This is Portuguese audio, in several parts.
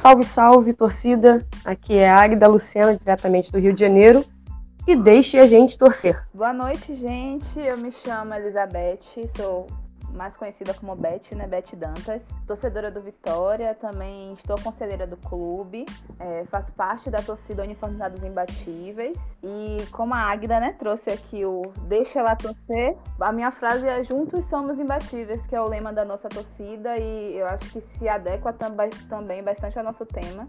salve, salve, torcida. Aqui é a Águida Luciana, diretamente do Rio de Janeiro. E deixe a gente torcer. Boa noite, gente. Eu me chamo Elizabeth, sou mais conhecida como Beth, né? Beth Dantas. Torcedora do Vitória, também estou conselheira do clube, é, faço parte da torcida Uniformizados Imbatíveis. E como a Águida, né, trouxe aqui o Deixa ela torcer, a minha frase é Juntos somos imbatíveis, que é o lema da nossa torcida e eu acho que se adequa também bastante ao nosso tema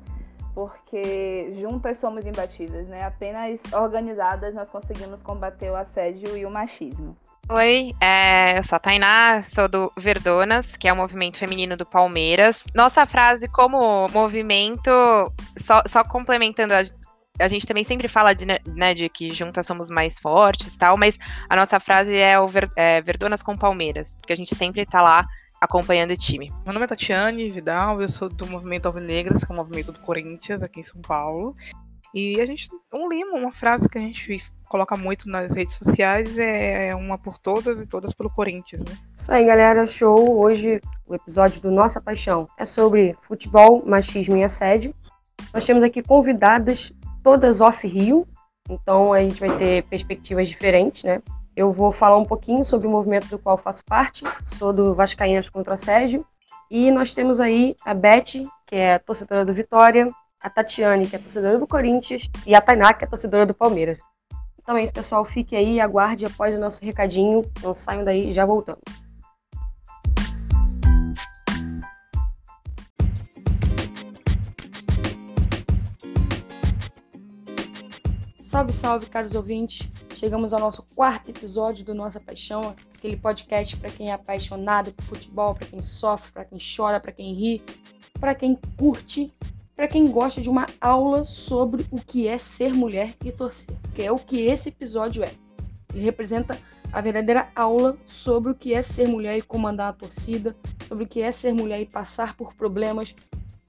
porque juntas somos imbatíveis, né? Apenas organizadas nós conseguimos combater o assédio e o machismo. Oi, é, eu sou a Tainá, sou do Verdonas, que é o movimento feminino do Palmeiras. Nossa frase como movimento, só, só complementando a, a gente também sempre fala de, né, de que juntas somos mais fortes tal, mas a nossa frase é o Ver, é, Verdonas com Palmeiras, porque a gente sempre tá lá acompanhando o time. Meu nome é Tatiane Vidal, eu sou do movimento Alvinegras, que é o movimento do Corinthians aqui em São Paulo. E a gente, um lema, uma frase que a gente coloca muito nas redes sociais é uma por todas e todas pelo Corinthians, né? Isso aí, galera. Show. Hoje o episódio do Nossa Paixão é sobre futebol, machismo e assédio. Nós temos aqui convidadas todas off-Rio, então a gente vai ter perspectivas diferentes, né? Eu vou falar um pouquinho sobre o movimento do qual faço parte, sou do Vascaínas contra Assédio, e nós temos aí a Beth, que é torcedora do Vitória, a Tatiane, que é torcedora do Corinthians, e a Tainá, que é torcedora do Palmeiras. Então é isso, pessoal. Fique aí, aguarde após o nosso recadinho. Não saiam daí, já voltamos. Salve, salve, caros ouvintes. Chegamos ao nosso quarto episódio do Nossa Paixão, aquele podcast para quem é apaixonado por futebol, para quem sofre, para quem chora, para quem ri, para quem curte para quem gosta de uma aula sobre o que é ser mulher e torcer, que é o que esse episódio é. Ele representa a verdadeira aula sobre o que é ser mulher e comandar a torcida, sobre o que é ser mulher e passar por problemas,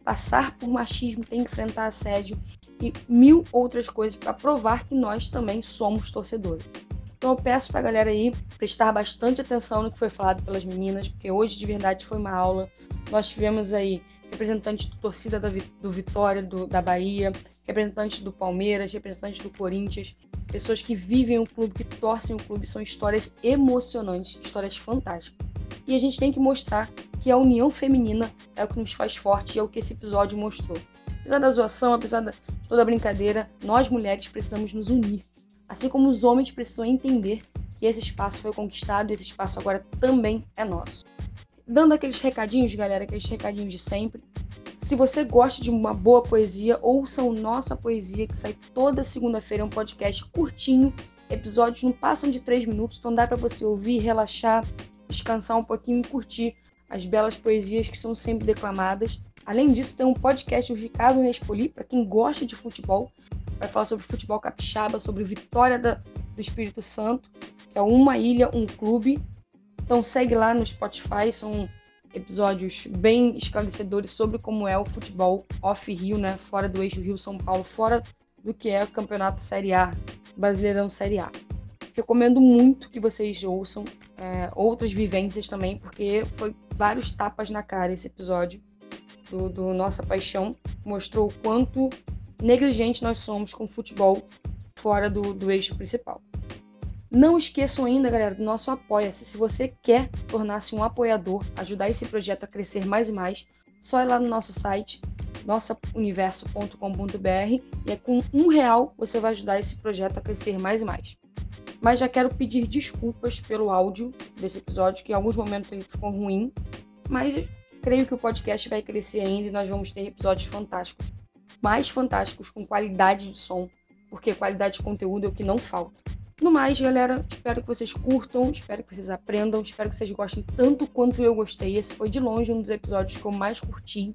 passar por machismo, ter que enfrentar assédio e mil outras coisas para provar que nós também somos torcedores. Então eu peço para a galera aí prestar bastante atenção no que foi falado pelas meninas, porque hoje de verdade foi uma aula. Nós tivemos aí representantes do torcida do Vitória, do, da Bahia, representantes do Palmeiras, representantes do Corinthians, pessoas que vivem o clube, que torcem o clube, são histórias emocionantes, histórias fantásticas. E a gente tem que mostrar que a união feminina é o que nos faz forte e é o que esse episódio mostrou. Apesar da zoação, apesar de toda a brincadeira, nós mulheres precisamos nos unir. Assim como os homens precisam entender que esse espaço foi conquistado e esse espaço agora também é nosso dando aqueles recadinhos, galera, aqueles recadinhos de sempre. Se você gosta de uma boa poesia, ouça o Nossa Poesia, que sai toda segunda-feira, é um podcast curtinho. Episódios não passam de três minutos, então dá para você ouvir, relaxar, descansar um pouquinho e curtir as belas poesias que são sempre declamadas. Além disso, tem um podcast, o Ricardo Nespoli, para quem gosta de futebol. Vai falar sobre futebol capixaba, sobre vitória da, do Espírito Santo, que é uma ilha, um clube. Então segue lá no Spotify, são episódios bem esclarecedores sobre como é o futebol off-Rio, né? Fora do eixo Rio-São Paulo, fora do que é o campeonato Série A, Brasileirão Série A. Recomendo muito que vocês ouçam é, outras vivências também, porque foi vários tapas na cara esse episódio do, do Nossa Paixão. Mostrou o quanto negligente nós somos com o futebol fora do, do eixo principal. Não esqueçam ainda, galera, do nosso Apoia-se. Se você quer tornar-se um apoiador, ajudar esse projeto a crescer mais e mais, só ir lá no nosso site, nossauniverso.com.br e é com um real você vai ajudar esse projeto a crescer mais e mais. Mas já quero pedir desculpas pelo áudio desse episódio, que em alguns momentos ele ficou ruim, mas creio que o podcast vai crescer ainda e nós vamos ter episódios fantásticos, mais fantásticos, com qualidade de som, porque qualidade de conteúdo é o que não falta. No mais, galera, espero que vocês curtam, espero que vocês aprendam, espero que vocês gostem tanto quanto eu gostei. Esse foi de longe um dos episódios que eu mais curti.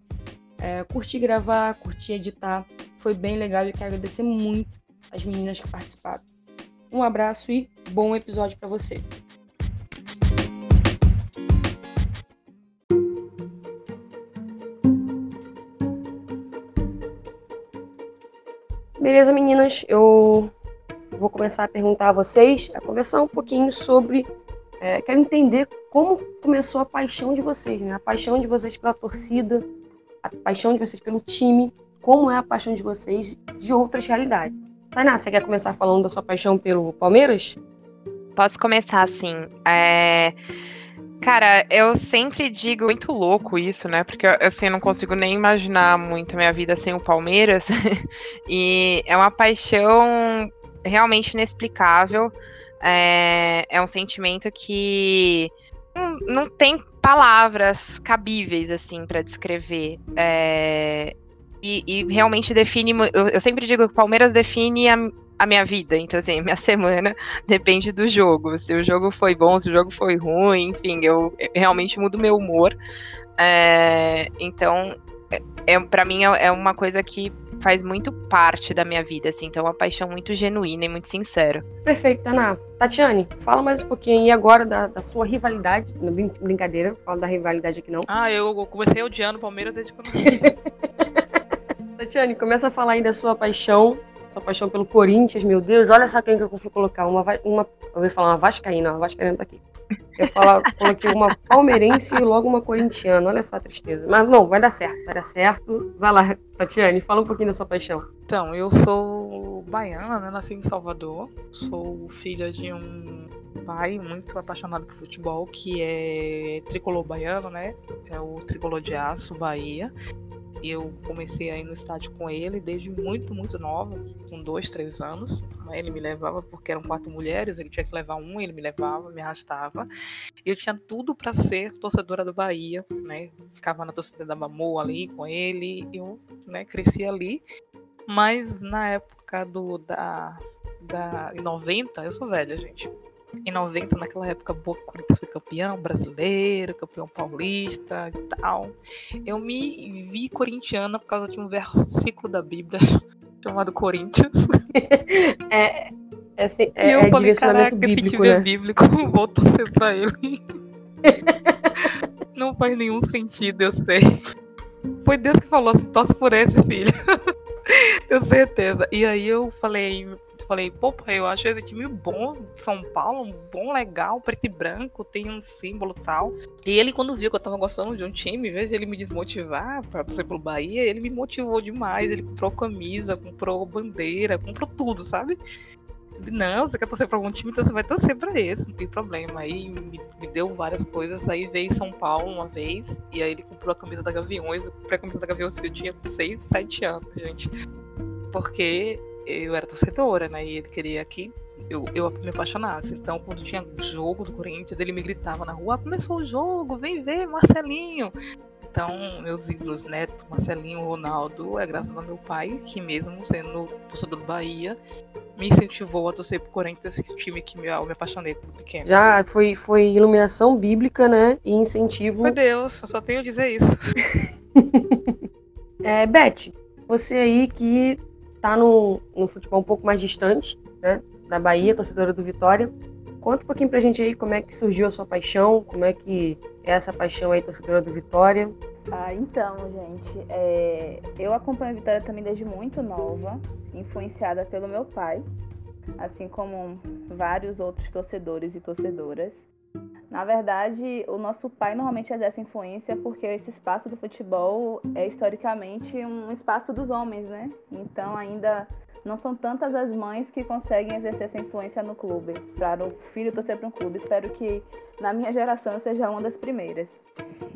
É, curti gravar, curti editar, foi bem legal e quero agradecer muito as meninas que participaram. Um abraço e bom episódio para você. Beleza, meninas? Eu vou começar a perguntar a vocês, a conversar um pouquinho sobre. É, quero entender como começou a paixão de vocês, né? A paixão de vocês pela torcida, a paixão de vocês pelo time, como é a paixão de vocês de outras realidades. Tainá, você quer começar falando da sua paixão pelo Palmeiras? Posso começar assim. É... Cara, eu sempre digo muito louco isso, né? Porque assim, eu não consigo nem imaginar muito a minha vida sem o Palmeiras. e é uma paixão realmente inexplicável. É, é um sentimento que não, tem palavras cabíveis assim para descrever. É, e, e, realmente define. Eu, eu, sempre digo que o Palmeiras define a, a minha vida. Então, assim, minha semana depende do jogo. Se o jogo foi bom, se o jogo foi ruim, enfim, eu, eu realmente mudo meu humor. É, então, é, é para mim é, é uma coisa que faz muito parte da minha vida, assim, então é uma paixão muito genuína e muito sincera. Perfeito, Taná. Tatiane, fala mais um pouquinho aí agora da, da sua rivalidade. Não, brincadeira, fala da rivalidade aqui não. Ah, eu comecei odiando o Palmeiras desde quando. Tatiane, começa a falar aí da sua paixão, sua paixão pelo Corinthians, meu Deus, olha só quem que eu fui colocar, uma, uma eu ia falar uma vascaína, uma vascaína tá aqui. Eu falar, coloquei uma palmeirense e logo uma corintiana, olha só a tristeza. Mas não, vai dar certo, vai dar certo. Vai lá, Tatiane, fala um pouquinho da sua paixão. Então, eu sou baiana, né, nasci em Salvador, sou filha de um pai muito apaixonado por futebol, que é tricolor baiano, né, é o tricolor de aço, Bahia. Eu comecei a ir no estádio com ele desde muito, muito nova, com dois, três anos. Ele me levava porque eram quatro mulheres, ele tinha que levar um, ele me levava, me arrastava. Eu tinha tudo para ser torcedora do Bahia, né? Ficava na torcida da Mamô ali com ele, eu né, cresci ali. Mas na época do da, da em 90, eu sou velha, gente em 90, naquela época, Boca Corinthians foi campeão brasileiro, campeão paulista e tal. Eu me vi corintiana por causa de um versículo da Bíblia chamado Corinthians. É, é, assim, é, eu é falei, caraca, bíblico, esse time é né? é bíblico, vou torcer pra ele. Não faz nenhum sentido, eu sei. Foi Deus que falou assim, torce por esse filho. Tenho certeza. E aí eu falei, falei, pô, eu acho esse time bom, São Paulo, bom, legal, preto e branco, tem um símbolo tal. E ele, quando viu que eu tava gostando de um time, em de ele me desmotivar pra ser pelo Bahia, ele me motivou demais. Ele comprou camisa, comprou bandeira, comprou tudo, sabe? Não, você quer torcer pra algum time, então você vai torcer pra esse, não tem problema. Aí me, me, deu várias coisas. Aí veio São Paulo uma vez, e aí ele comprou a camisa da Gaviões. Eu comprei a camisa da Gaviões eu tinha 6, 7 anos, gente. Porque eu era torcedora, né? E ele queria que eu, eu me apaixonasse. Então, quando tinha jogo do Corinthians, ele me gritava na rua: ah, começou o jogo, vem ver, Marcelinho. Então, meus ídolos, Neto, Marcelinho, Ronaldo, é graças ao meu pai, que mesmo sendo torcedor do Bahia, me incentivou a torcer pro Corinthians, esse time que eu me apaixonei quando pequeno. Já foi, foi iluminação bíblica, né? E incentivo. Meu Deus, eu só tenho a dizer isso. é, Beth, você aí que tá no, no futebol um pouco mais distante, né, da Bahia, torcedora do Vitória. Conta um pouquinho pra gente aí como é que surgiu a sua paixão, como é que é essa paixão aí, torcedora do Vitória. Ah, então, gente, é... eu acompanho a Vitória também desde muito nova, influenciada pelo meu pai, assim como vários outros torcedores e torcedoras. Na verdade, o nosso pai normalmente exerce influência porque esse espaço do futebol é historicamente um espaço dos homens, né? Então ainda não são tantas as mães que conseguem exercer essa influência no clube, para o filho torcer para um clube. Espero que na minha geração eu seja uma das primeiras.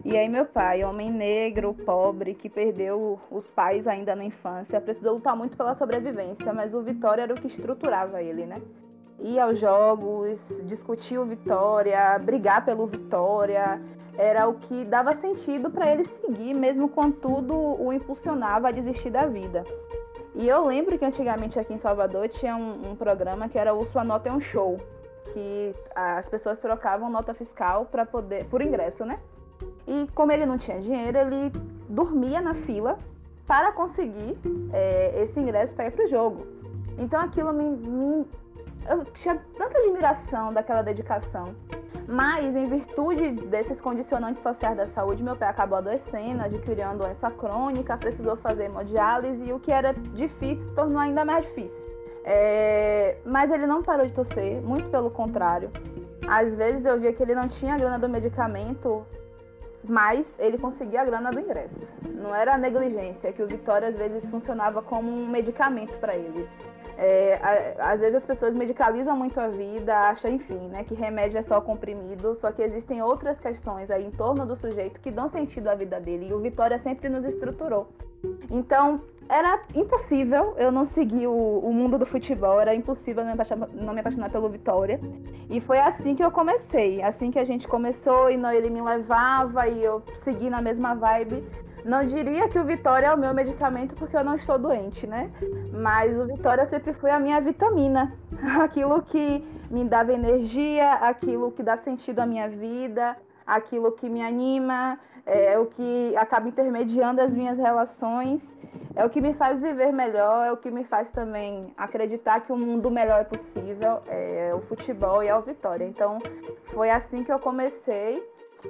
E aí meu pai, homem negro, pobre, que perdeu os pais ainda na infância, precisou lutar muito pela sobrevivência, mas o Vitória era o que estruturava ele, né? Ir aos jogos, discutir o Vitória, brigar pelo Vitória, era o que dava sentido para ele seguir, mesmo quando tudo o impulsionava a desistir da vida. E eu lembro que antigamente aqui em Salvador tinha um, um programa que era o Sua Nota é um Show, que as pessoas trocavam nota fiscal para poder, por ingresso, né? E como ele não tinha dinheiro, ele dormia na fila para conseguir é, esse ingresso para ir para o jogo. Então aquilo me, me eu tinha tanta admiração daquela dedicação. Mas, em virtude desses condicionantes sociais da saúde, meu pai acabou adoecendo, adquirindo uma doença crônica, precisou fazer hemodiálise e o que era difícil se tornou ainda mais difícil. É... Mas ele não parou de torcer, muito pelo contrário. Às vezes eu via que ele não tinha grana do medicamento, mas ele conseguia a grana do ingresso. Não era a negligência, que o Vitória às vezes funcionava como um medicamento para ele. É, às vezes as pessoas medicalizam muito a vida, acham, enfim, né, que remédio é só comprimido, só que existem outras questões aí em torno do sujeito que dão sentido à vida dele, e o Vitória sempre nos estruturou. Então, era impossível eu não seguir o, o mundo do futebol, era impossível não me, apaixonar, não me apaixonar pelo Vitória. E foi assim que eu comecei, assim que a gente começou e não, ele me levava e eu segui na mesma vibe. Não diria que o Vitória é o meu medicamento porque eu não estou doente, né? Mas o Vitória sempre foi a minha vitamina, aquilo que me dava energia, aquilo que dá sentido à minha vida, aquilo que me anima, é o que acaba intermediando as minhas relações, é o que me faz viver melhor, é o que me faz também acreditar que um mundo melhor é possível, é o futebol e é o Vitória. Então, foi assim que eu comecei.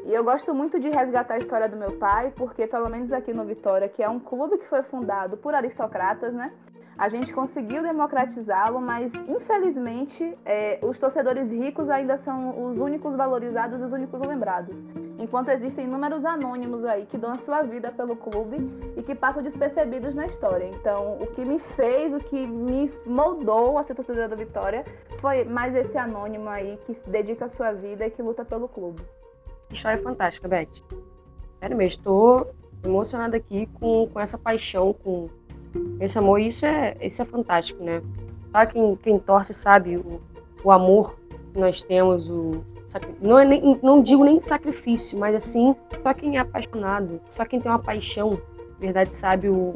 E eu gosto muito de resgatar a história do meu pai, porque pelo menos aqui no Vitória, que é um clube que foi fundado por aristocratas, né? A gente conseguiu democratizá-lo, mas infelizmente é, os torcedores ricos ainda são os únicos valorizados os únicos lembrados. Enquanto existem inúmeros anônimos aí que dão a sua vida pelo clube e que passam despercebidos na história. Então, o que me fez, o que me moldou a ser torcedora da Vitória foi mais esse anônimo aí que dedica a sua vida e que luta pelo clube. História fantástica, Beth. Sério mesmo, estou emocionada aqui com, com essa paixão, com esse amor, isso é, isso é fantástico, né? Só quem, quem torce sabe o, o amor que nós temos, o, não, é nem, não digo nem sacrifício, mas assim, só quem é apaixonado, só quem tem uma paixão, verdade, sabe o,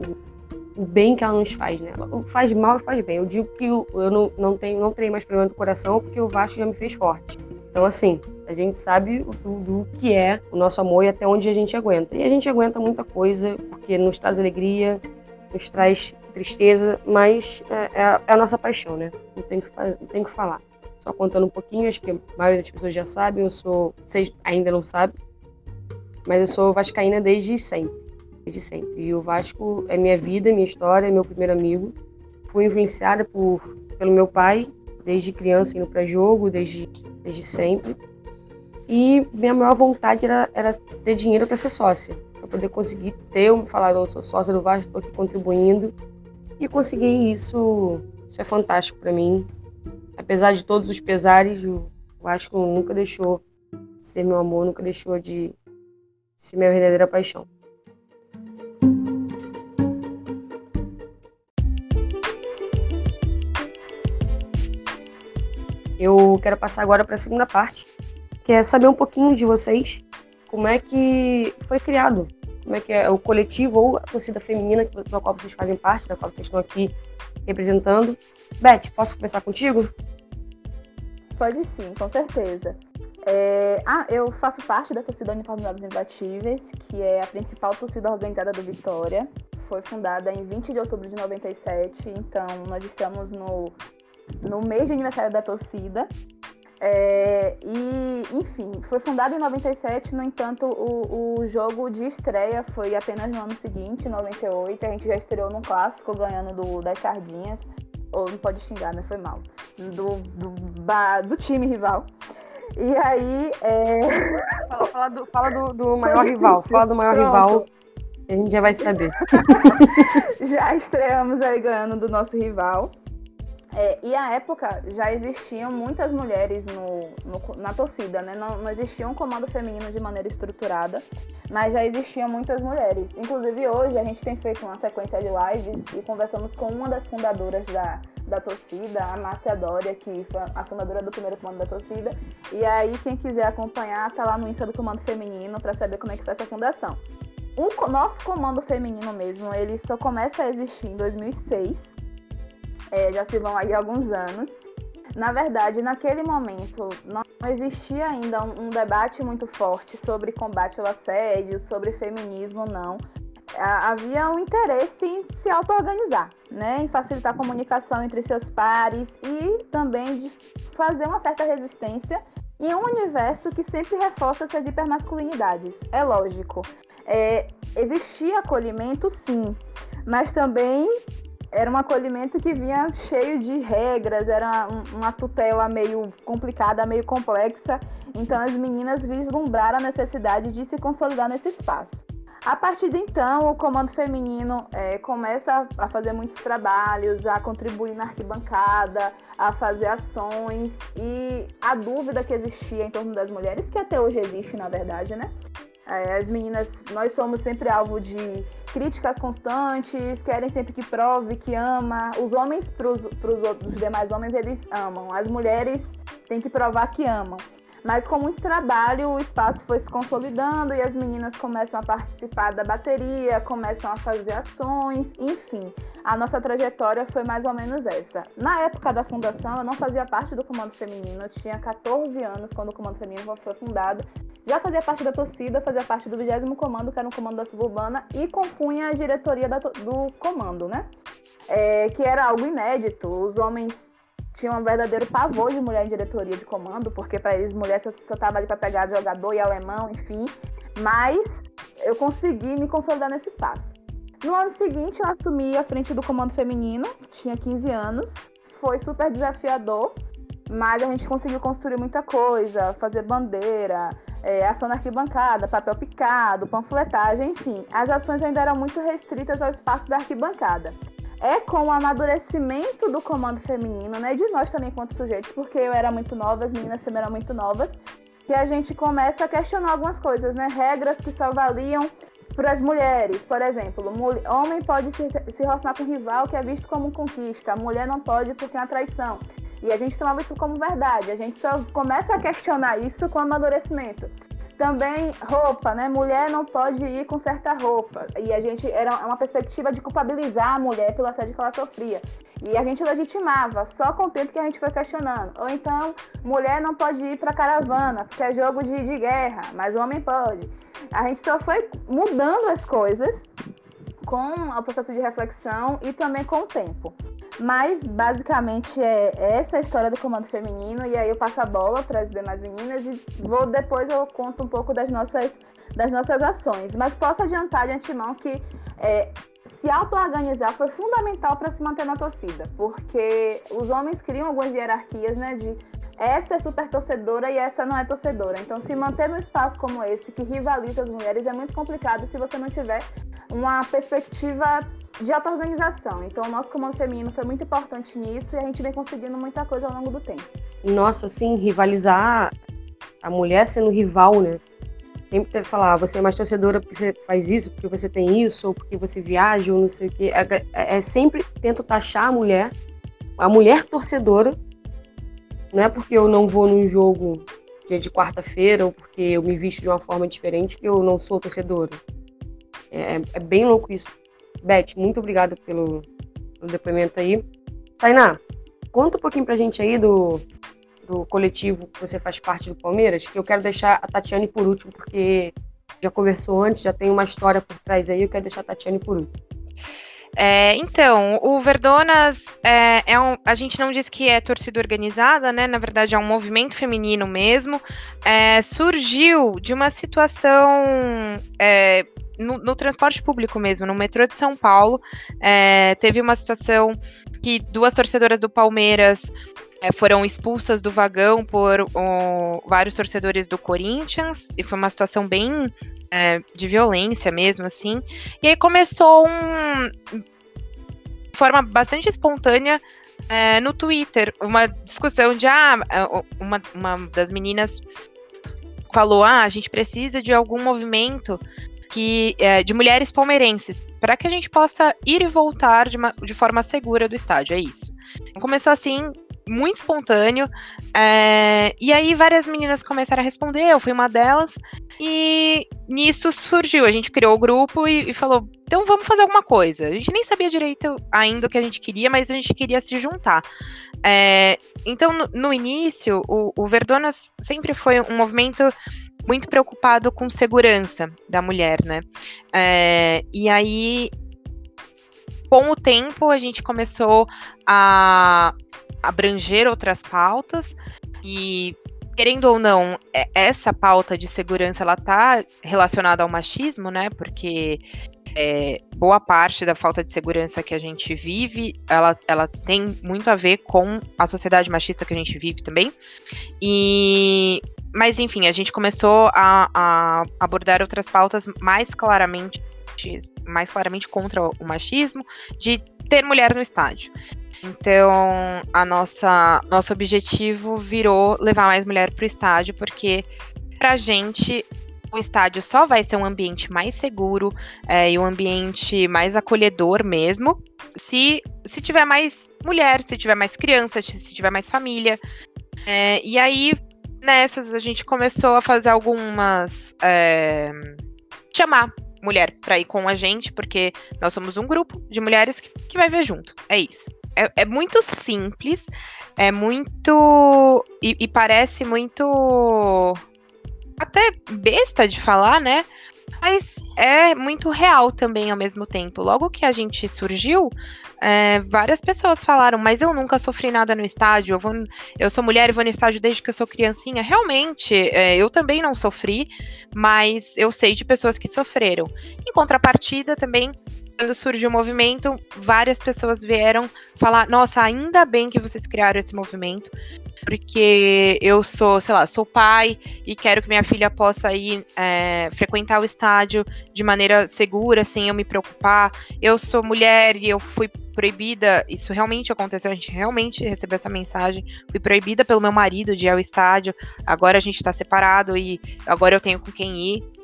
o bem que ela nos faz, né? Ela faz mal e faz bem. Eu digo que eu, eu não, não, tenho, não mais problema do coração porque o Vasco já me fez forte. Então, assim, a gente sabe do, do que é o nosso amor e até onde a gente aguenta. E a gente aguenta muita coisa porque nos traz alegria, nos traz tristeza, mas é, é, é a nossa paixão, né? Não tem, que, não tem que falar. Só contando um pouquinho, acho que a maioria das pessoas já sabe, eu sou, vocês ainda não sabem, mas eu sou vascaína desde sempre, desde sempre. E o Vasco é minha vida, minha história, é meu primeiro amigo. Fui influenciada por, pelo meu pai, desde criança indo para jogo, desde, desde sempre. E minha maior vontade era, era ter dinheiro para ser sócia para poder conseguir ter um falar, eu sou sócia do Vasco, estou aqui contribuindo. E conseguir isso, isso é fantástico para mim. Apesar de todos os pesares, o Vasco nunca deixou de ser meu amor, nunca deixou de ser minha verdadeira paixão. Eu quero passar agora para a segunda parte, que é saber um pouquinho de vocês, como é que foi criado, como é que é o coletivo ou a torcida feminina da qual vocês fazem parte, da qual vocês estão aqui representando. Beth, posso começar contigo? Pode sim, com certeza. É... Ah, eu faço parte da torcida Uniformizados Imbatíveis, que é a principal torcida organizada do Vitória. Foi fundada em 20 de outubro de 97, então nós estamos no, no mês de aniversário da torcida. É, e, enfim, foi fundado em 97, no entanto, o, o jogo de estreia foi apenas no ano seguinte, 98. A gente já estreou num clássico, ganhando do, das Sardinhas. Ou não pode xingar, né? Foi mal. Do, do, do time rival. E aí. É... Fala, fala, do, fala do, do maior rival. Fala do maior Pronto. rival. A gente já vai saber. já estreamos aí ganhando do nosso rival. É, e à época já existiam muitas mulheres no, no, na torcida, né? Não, não, existia um comando feminino de maneira estruturada, mas já existiam muitas mulheres. Inclusive hoje a gente tem feito uma sequência de lives e conversamos com uma das fundadoras da, da torcida, a Márcia Dória, que foi a fundadora do primeiro comando da torcida. E aí quem quiser acompanhar, tá lá no Insta do Comando Feminino para saber como é que foi essa fundação. O nosso comando feminino mesmo, ele só começa a existir em 2006 é, já se vão aí alguns anos. Na verdade, naquele momento, não existia ainda um, um debate muito forte sobre combate ao assédio, sobre feminismo, não. Havia um interesse em se auto-organizar, né? em facilitar a comunicação entre seus pares e também de fazer uma certa resistência em um universo que sempre reforça essas hipermasculinidades. É lógico. É, existia acolhimento, sim, mas também era um acolhimento que vinha cheio de regras, era uma tutela meio complicada, meio complexa. Então as meninas vislumbraram a necessidade de se consolidar nesse espaço. A partir de então, o comando feminino é, começa a fazer muitos trabalhos, a contribuir na arquibancada, a fazer ações e a dúvida que existia em torno das mulheres, que até hoje existe, na verdade, né? É, as meninas, nós somos sempre alvo de críticas constantes, querem sempre que prove que ama. Os homens, para os demais homens, eles amam. As mulheres têm que provar que amam. Mas com muito trabalho, o espaço foi se consolidando e as meninas começam a participar da bateria, começam a fazer ações, enfim. A nossa trajetória foi mais ou menos essa. Na época da fundação, eu não fazia parte do Comando Feminino, eu tinha 14 anos quando o Comando Feminino foi fundado. Já fazia parte da torcida, fazia parte do 20 Comando, que era um comando da suburbana, e compunha a diretoria do comando, né? É, que era algo inédito. Os homens tinham um verdadeiro pavor de mulher em diretoria de comando, porque para eles mulher só, estava ali para pegar jogador e alemão, enfim. Mas eu consegui me consolidar nesse espaço. No ano seguinte, eu assumi a frente do comando feminino, tinha 15 anos. Foi super desafiador, mas a gente conseguiu construir muita coisa, fazer bandeira, é, ação na arquibancada, papel picado, panfletagem, enfim. As ações ainda eram muito restritas ao espaço da arquibancada é com o amadurecimento do comando feminino, né? De nós também quanto sujeitos, porque eu era muito nova, as meninas também eram muito novas, que a gente começa a questionar algumas coisas, né? Regras que só valiam para as mulheres, por exemplo, homem pode se, se relacionar com rival que é visto como conquista, mulher não pode porque é uma traição. E a gente tomava isso como verdade, a gente só começa a questionar isso com amadurecimento. Também roupa, né? Mulher não pode ir com certa roupa. E a gente era uma perspectiva de culpabilizar a mulher pelo assédio que ela sofria. E a gente legitimava, só com o tempo que a gente foi questionando. Ou então, mulher não pode ir para caravana, porque é jogo de, de guerra, mas o homem pode. A gente só foi mudando as coisas com o processo de reflexão e também com o tempo. Mas basicamente é essa a história do comando feminino e aí eu passo a bola para as demais meninas e vou depois eu conto um pouco das nossas das nossas ações. Mas posso adiantar de antemão que é, se auto-organizar foi fundamental para se manter na torcida, porque os homens criam algumas hierarquias, né, de essa é super torcedora e essa não é torcedora. Então, se manter num espaço como esse, que rivaliza as mulheres, é muito complicado se você não tiver uma perspectiva de auto-organização. Então, o nosso comando feminino foi muito importante nisso e a gente vem conseguindo muita coisa ao longo do tempo. Nossa, assim, rivalizar a mulher sendo rival, né? Sempre ter que falar, ah, você é mais torcedora porque você faz isso, porque você tem isso, ou porque você viaja, ou não sei o quê. É, é, é sempre tento taxar a mulher, a mulher torcedora. Não é porque eu não vou num jogo dia de quarta-feira, ou porque eu me visto de uma forma diferente, que eu não sou torcedora. É, é bem louco isso. Beth, muito obrigada pelo, pelo depoimento aí. Tainá, conta um pouquinho pra gente aí do, do coletivo que você faz parte do Palmeiras, que eu quero deixar a Tatiane por último, porque já conversou antes, já tem uma história por trás aí, eu quero deixar a Tatiane por último. É, então, o Verdonas é, é, um, a gente não diz que é torcida organizada, né? Na verdade, é um movimento feminino mesmo. É, surgiu de uma situação é, no, no, transporte público mesmo, no metrô de São Paulo. É, teve uma situação que duas torcedoras do Palmeiras é, foram expulsas do vagão por vários torcedores do Corinthians, e foi uma situação bem é, de violência mesmo, assim. E aí começou um. forma bastante espontânea é, no Twitter, uma discussão de ah, uma, uma das meninas falou: ah, a gente precisa de algum movimento que é, de mulheres palmeirenses, para que a gente possa ir e voltar de, uma, de forma segura do estádio, é isso. Começou assim, muito espontâneo. É, e aí várias meninas começaram a responder, eu fui uma delas. E nisso surgiu, a gente criou o grupo e, e, falou, então vamos fazer alguma coisa. A gente nem sabia direito ainda o que a gente queria, mas a gente queria se juntar. É, então, no, no início, o, o Verdonas sempre foi um movimento muito preocupado com segurança da mulher, né? É, e aí, com o tempo, a gente começou a abranger outras pautas e querendo ou não, essa pauta de segurança ela tá relacionada ao machismo, né? Porque é, boa parte da falta de segurança que a gente vive, ela, ela tem muito a ver com a sociedade machista que a gente vive também. E mas enfim, a gente começou a, a abordar outras pautas mais claramente mais claramente contra o machismo, de ter mulher no estádio. Então, a nossa nosso objetivo virou levar mais mulher para o estádio, porque pra gente o estádio só vai ser um ambiente mais seguro é, e um ambiente mais acolhedor mesmo, se, se tiver mais mulher, se tiver mais crianças, se tiver mais família. É, e aí, nessas, a gente começou a fazer algumas. É, chamar mulher para ir com a gente, porque nós somos um grupo de mulheres que, que vai ver junto. É isso. É, é muito simples, é muito. E, e parece muito. Até besta de falar, né? Mas é muito real também ao mesmo tempo. Logo que a gente surgiu, é, várias pessoas falaram, mas eu nunca sofri nada no estádio, eu, vou, eu sou mulher e vou no estádio desde que eu sou criancinha. Realmente, é, eu também não sofri, mas eu sei de pessoas que sofreram. Em contrapartida, também quando surgiu o movimento, várias pessoas vieram falar: nossa, ainda bem que vocês criaram esse movimento, porque eu sou, sei lá, sou pai e quero que minha filha possa ir é, frequentar o estádio de maneira segura, sem eu me preocupar. Eu sou mulher e eu fui proibida, isso realmente aconteceu, a gente realmente recebeu essa mensagem. Fui proibida pelo meu marido de ir ao estádio, agora a gente tá separado e agora eu tenho com quem ir.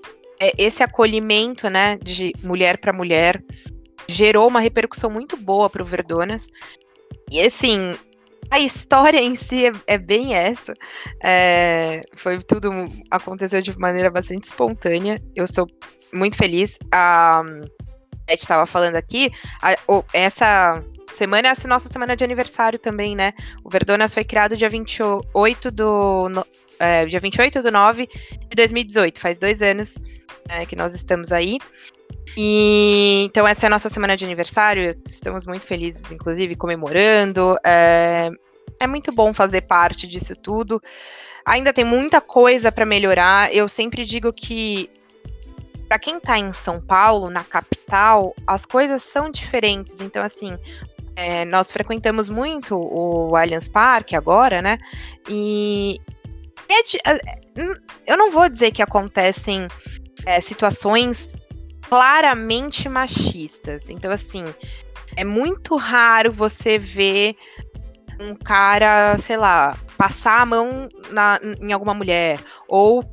É, esse acolhimento, né, de mulher para mulher, gerou uma repercussão muito boa pro Verdonas. E assim, a história em si é, é bem essa. É, foi tudo aconteceu de maneira bastante espontânea. Eu sou muito feliz. A Beth estava falando aqui. A, o, essa semana é a nossa semana de aniversário também, né? O Verdonas foi criado dia 28 do. É, dia 28 do 9 de 2018. Faz dois anos é, que nós estamos aí. E então essa é a nossa semana de aniversário, estamos muito felizes, inclusive, comemorando. É, é muito bom fazer parte disso tudo. Ainda tem muita coisa para melhorar. Eu sempre digo que para quem está em São Paulo, na capital, as coisas são diferentes. Então, assim, é, nós frequentamos muito o Allianz Parque agora, né? E eu não vou dizer que acontecem é, situações claramente machistas. Então, assim, é muito raro você ver um cara, sei lá, passar a mão na, em alguma mulher, ou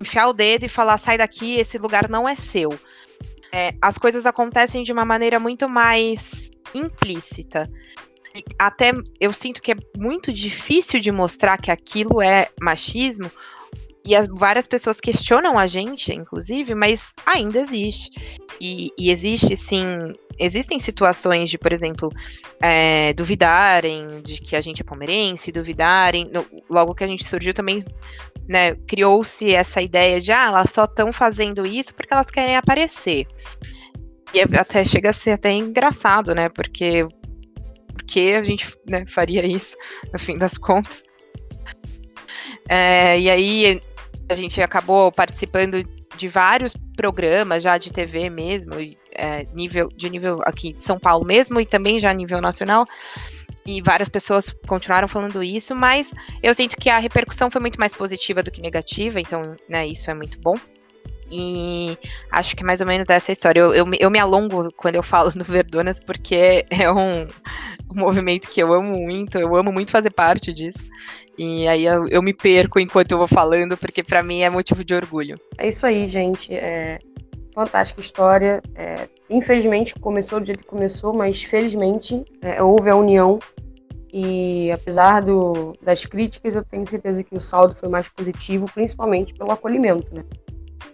enfiar o dedo e falar, sai daqui, esse lugar não é seu. É, as coisas acontecem de uma maneira muito mais implícita. Até eu sinto que é muito difícil de mostrar que aquilo é machismo, e as, várias pessoas questionam a gente, inclusive, mas ainda existe. E, e existe, sim, existem situações de, por exemplo, é, duvidarem de que a gente é palmeirense, duvidarem. No, logo que a gente surgiu também, né, criou-se essa ideia de, ah, elas só estão fazendo isso porque elas querem aparecer. E é, até chega a ser até engraçado, né, porque porque a gente né, faria isso, no fim das contas. É, e aí a gente acabou participando de vários programas já de TV mesmo, é, nível, de nível aqui de São Paulo mesmo, e também já nível nacional. E várias pessoas continuaram falando isso, mas eu sinto que a repercussão foi muito mais positiva do que negativa, então, né, isso é muito bom. E acho que mais ou menos essa é a história. Eu, eu, eu me alongo quando eu falo no Verdonas, porque é um, um, movimento que eu amo muito, eu amo muito fazer parte disso. E aí eu, eu me perco enquanto eu vou falando, porque para mim é motivo de orgulho. É isso aí, gente. É fantástica história. É, infelizmente começou do jeito que começou, mas felizmente é, houve a união. E apesar do, das críticas, eu tenho certeza que o saldo foi mais positivo, principalmente pelo acolhimento, né?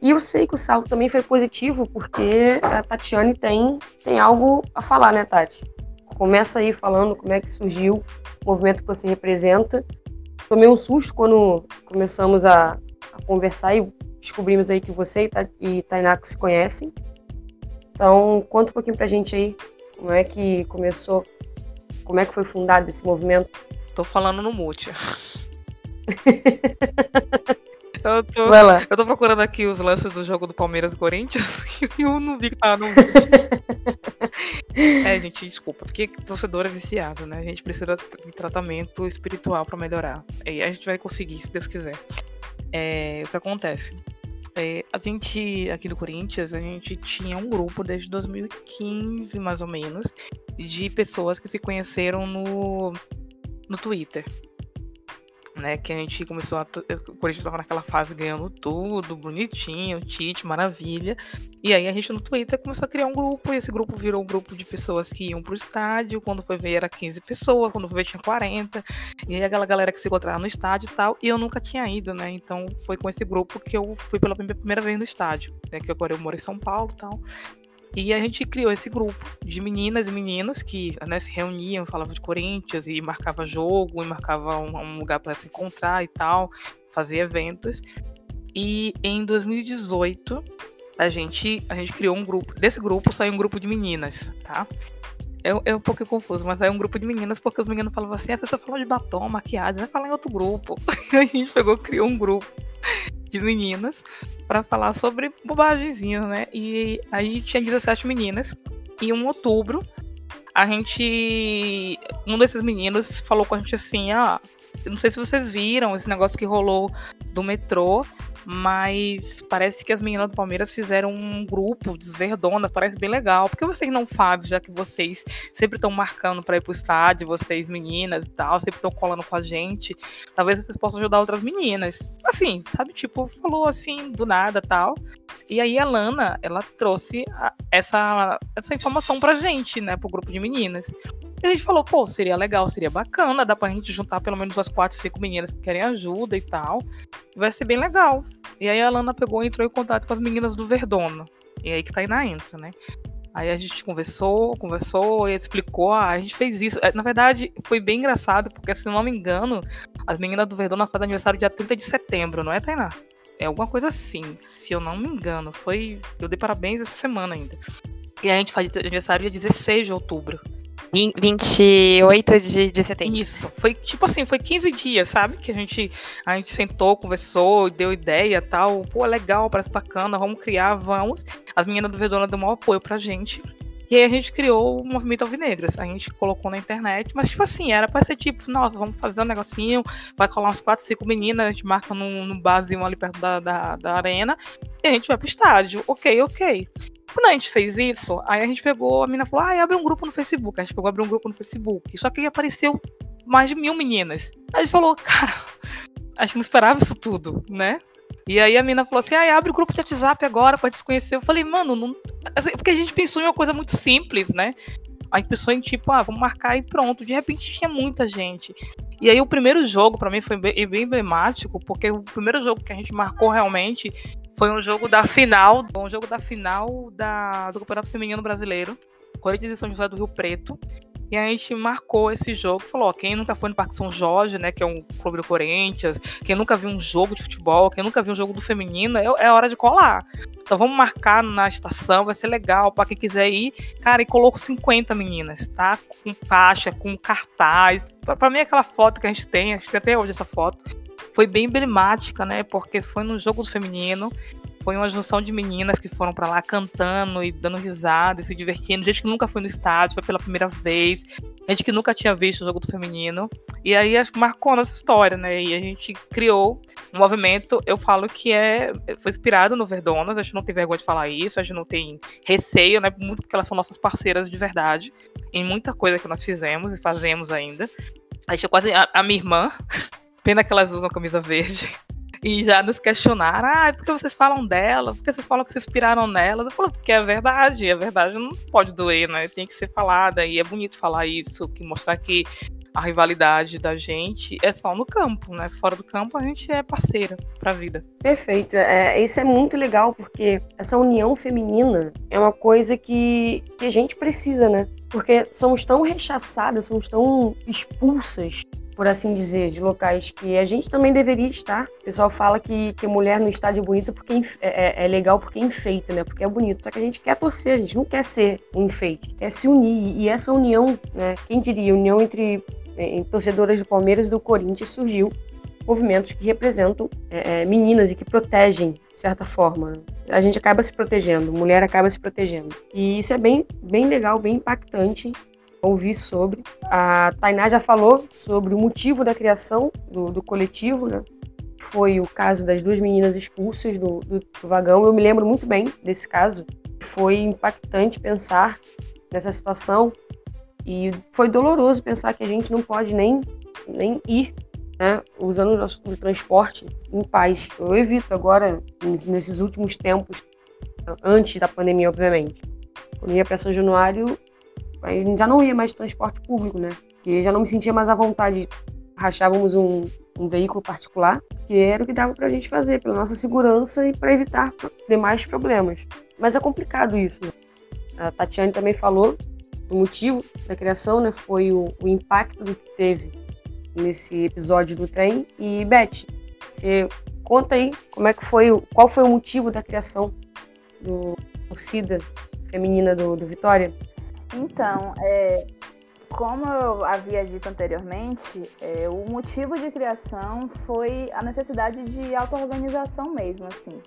E eu sei que o saldo também foi positivo, porque a Tatiane tem, tem algo a falar, né, Tati? Começa aí falando como é que surgiu o movimento que você representa. Tomei um susto quando começamos a, a conversar e descobrimos aí que você e Tainá se conhecem. Então, conta um pouquinho pra gente aí como é que começou, como é que foi fundado esse movimento. Tô falando no mute. Eu tô, Vai lá. eu tô procurando aqui os lances do jogo do Palmeiras e Corinthians e eu não vi que tava no vídeo. É, gente, desculpa, porque torcedor é viciado, né? A gente precisa de tratamento espiritual pra melhorar. E a gente vai conseguir, se Deus quiser. É, o que acontece? É, a gente, aqui do Corinthians, a gente tinha um grupo desde 2015, mais ou menos, de pessoas que se conheceram no, no Twitter. Né, que a gente começou a. O Corinthians estava naquela fase ganhando tudo, bonitinho, Tite, maravilha. E aí a gente no Twitter começou a criar um grupo, e esse grupo virou um grupo de pessoas que iam pro estádio. Quando foi ver era 15 pessoas, quando foi ver tinha 40. E aí aquela galera que se encontrava no estádio e tal. E eu nunca tinha ido, né? Então foi com esse grupo que eu fui pela primeira vez no estádio. Né? Que agora eu moro em São Paulo e tal. E a gente criou esse grupo de meninas e meninos que né, se reuniam, falavam de Corinthians e marcava jogo, e marcava um, um lugar para se encontrar e tal, fazia eventos. E em 2018 a gente a gente criou um grupo. Desse grupo saiu um grupo de meninas, tá? É, é um pouco confuso, mas é um grupo de meninas porque os meninos falavam assim: ah, você falou de batom, maquiagem, vai falar em outro grupo. E a gente pegou, criou um grupo de meninas para falar sobre bobagemzinhas, né? E aí tinha 17 meninas. E em outubro, a gente. Um desses meninos falou com a gente assim: ah, não sei se vocês viram esse negócio que rolou do metrô, mas parece que as meninas do Palmeiras fizeram um grupo desverdona, parece bem legal. Por que vocês não fazem, já que vocês sempre estão marcando para ir pro estádio, vocês meninas e tal, sempre estão colando com a gente? Talvez vocês possam ajudar outras meninas. Assim, sabe, tipo, falou assim do nada tal. E aí a Lana, ela trouxe a, essa, essa informação pra gente, né, pro grupo de meninas. E a gente falou, pô, seria legal, seria bacana, dá pra gente juntar pelo menos umas quatro, cinco meninas que querem ajuda e tal. Vai ser bem legal. E aí a Lana pegou e entrou em contato com as meninas do Verdona. E aí que aí na entra, né? Aí a gente conversou, conversou e explicou, ah, a gente fez isso. Na verdade, foi bem engraçado, porque se não me engano, as meninas do Verdona fazem aniversário dia 30 de setembro, não é, Tainá? É alguma coisa assim, se eu não me engano. Foi. Eu dei parabéns essa semana ainda. E a gente faz aniversário dia 16 de outubro. 28 de, de setembro. Isso. Foi tipo assim, foi 15 dias, sabe? Que a gente, a gente sentou, conversou, deu ideia tal. Pô, legal, parece bacana, vamos criar, vamos. As meninas do Verdona deu maior apoio pra gente. E aí a gente criou o movimento Alvinegras. A gente colocou na internet, mas tipo assim, era pra ser tipo, nossa, vamos fazer um negocinho, vai colar uns 4, 5 meninas, a gente marca no, no barzinho ali perto da, da, da arena, e a gente vai pro estádio. Ok, ok. Quando a gente fez isso, aí a gente pegou, a menina falou, ah, abre um grupo no Facebook. A gente pegou, abriu um grupo no Facebook. Só que aí apareceu mais de mil meninas. Aí a gente falou, cara, a gente não esperava isso tudo, né? E aí a menina falou assim, ah, abre o grupo de WhatsApp agora pra desconhecer. Eu falei, mano, não... Assim, porque a gente pensou em uma coisa muito simples, né? A gente pensou em tipo, ah, vamos marcar e pronto. De repente tinha muita gente. E aí o primeiro jogo para mim foi bem, bem emblemático, porque o primeiro jogo que a gente marcou realmente foi um jogo da final, um jogo da final da, do Campeonato Feminino Brasileiro, Corinthians e São José do Rio Preto. E a gente marcou esse jogo, falou, ó, quem nunca foi no Parque São Jorge, né, que é um clube do Corinthians, quem nunca viu um jogo de futebol, quem nunca viu um jogo do feminino, é, é hora de colar. Então vamos marcar na estação, vai ser legal para quem quiser ir. Cara, e colocou 50 meninas, tá? Com faixa, com cartaz. Para mim aquela foto que a gente tem, a gente tem até hoje essa foto, foi bem emblemática, né? Porque foi no jogo do feminino foi uma junção de meninas que foram para lá cantando e dando risada e se divertindo. Gente que nunca foi no estádio, foi pela primeira vez. Gente que nunca tinha visto o jogo do feminino. E aí marcou a nossa história, né? E a gente criou um movimento, eu falo que é foi inspirado no Verdonas, a gente não tem vergonha de falar isso, a gente não tem receio, né? Muito porque elas são nossas parceiras de verdade em muita coisa que nós fizemos e fazemos ainda. A gente é quase a, a minha irmã, pena que elas usam camisa verde e já nos questionaram, ah, por que vocês falam dela? Por que vocês falam que se inspiraram nela? Eu falo, porque é verdade, a verdade não pode doer, né? Tem que ser falada, e é bonito falar isso, que mostrar que a rivalidade da gente é só no campo, né? Fora do campo a gente é parceira pra vida. Perfeito. É, isso é muito legal, porque essa união feminina é uma coisa que, que a gente precisa, né? Porque somos tão rechaçadas, somos tão expulsas por assim dizer, de locais que a gente também deveria estar. O pessoal fala que, que mulher no estádio é bonita porque é, é, é, legal porque enfeita, né? Porque é bonito. Só que a gente quer torcer, a gente não quer ser um enfeite, quer se unir. E essa união, né? Quem diria, união entre, entre torcedoras do Palmeiras e do Corinthians surgiu movimentos que representam é, é, meninas e que protegem, de certa forma. A gente acaba se protegendo, mulher acaba se protegendo. E isso é bem, bem legal, bem impactante ouvir sobre. A Tainá já falou sobre o motivo da criação do, do coletivo, né? Foi o caso das duas meninas expulsas do, do, do vagão. Eu me lembro muito bem desse caso. Foi impactante pensar nessa situação e foi doloroso pensar que a gente não pode nem, nem ir né, usando o transporte em paz. Eu evito agora, nesses últimos tempos, antes da pandemia, obviamente. Quando ia para São Januário, já não ia mais transporte público, né? Porque já não me sentia mais à vontade. Rachávamos um, um veículo particular, que era o que dava para a gente fazer, pela nossa segurança e para evitar demais problemas. Mas é complicado isso. Né? A Tatiane também falou do motivo da criação, né? Foi o, o impacto que teve nesse episódio do trem. E Beth, você conta aí como é que foi, qual foi o motivo da criação do torcida feminina do, do Vitória? Então, é, como eu havia dito anteriormente, é, o motivo de criação foi a necessidade de auto-organização mesmo, assim.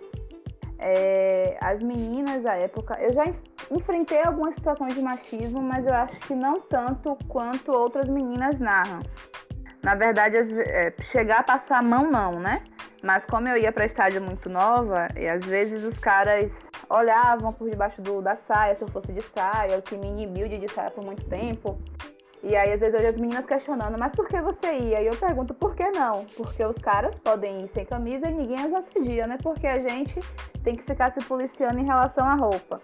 É, as meninas à época, eu já enfrentei algumas situações de machismo, mas eu acho que não tanto quanto outras meninas narram. Na verdade, é, chegar a passar a mão não, né? Mas como eu ia para estádio muito nova, e às vezes os caras olhavam por debaixo do, da saia, se eu fosse de saia, o que me inibiu de, de saia por muito tempo. E aí, às vezes, eu as meninas questionando, mas por que você ia? E eu pergunto, por que não? Porque os caras podem ir sem camisa e ninguém as assedia, né? Porque a gente tem que ficar se policiando em relação à roupa.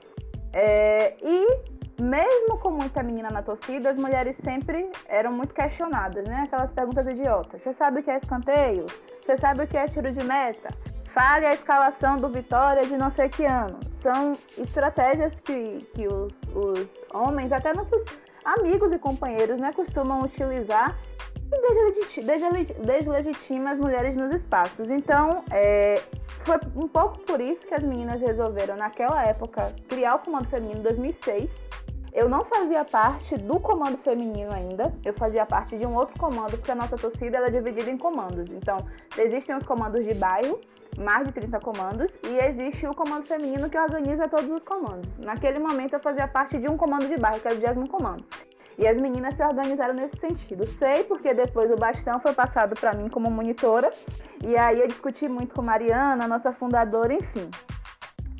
É, e mesmo com muita menina na torcida, as mulheres sempre eram muito questionadas, né? Aquelas perguntas idiotas. Você sabe o que é escanteio? Você sabe o que é tiro de meta? Fale a escalação do Vitória de não sei que ano. São estratégias que, que os, os homens, até nossos amigos e companheiros, né, costumam utilizar e deslegitima as mulheres nos espaços. Então, é, foi um pouco por isso que as meninas resolveram, naquela época, criar o Comando Feminino em 2006 eu não fazia parte do comando feminino ainda, eu fazia parte de um outro comando, porque a nossa torcida é dividida em comandos. Então, existem os comandos de bairro, mais de 30 comandos, e existe o comando feminino que organiza todos os comandos. Naquele momento, eu fazia parte de um comando de bairro, que era o 20 comando. E as meninas se organizaram nesse sentido. Sei porque depois o bastão foi passado para mim como monitora, e aí eu discuti muito com Mariana, nossa fundadora, enfim.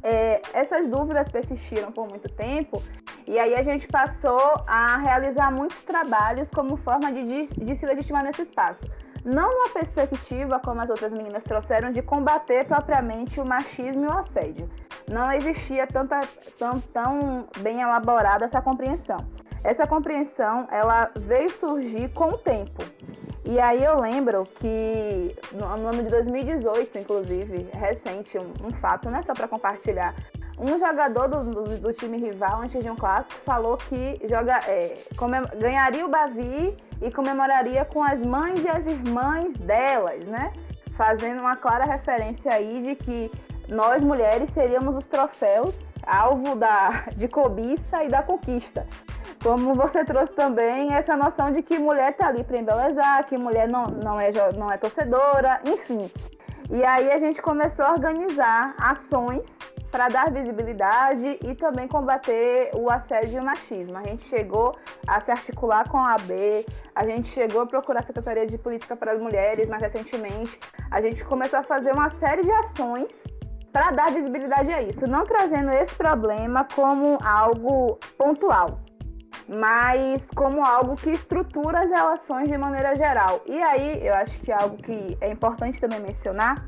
É, essas dúvidas persistiram por muito tempo e aí a gente passou a realizar muitos trabalhos como forma de, de se legitimar nesse espaço. Não numa perspectiva, como as outras meninas trouxeram, de combater propriamente o machismo e o assédio. Não existia tanta, tão, tão bem elaborada essa compreensão. Essa compreensão, ela veio surgir com o tempo. E aí eu lembro que no, no ano de 2018, inclusive, recente, um, um fato, não é só para compartilhar, um jogador do, do, do, time rival, antes de um clássico, falou que joga, é, ganharia o Bavi e comemoraria com as mães e as irmãs delas, né? Fazendo uma clara referência aí de que nós mulheres seríamos os troféus, alvo da, de cobiça e da conquista. Como você trouxe também essa noção de que mulher tá ali para embelezar, que mulher não, não, é, não é torcedora, enfim. E aí a gente começou a organizar ações para dar visibilidade e também combater o assédio e o machismo. A gente chegou a se articular com a AB, a gente chegou a procurar a Secretaria de Política para as Mulheres mais recentemente. A gente começou a fazer uma série de ações para dar visibilidade a isso, não trazendo esse problema como algo pontual, mas como algo que estrutura as relações de maneira geral. E aí, eu acho que algo que é importante também mencionar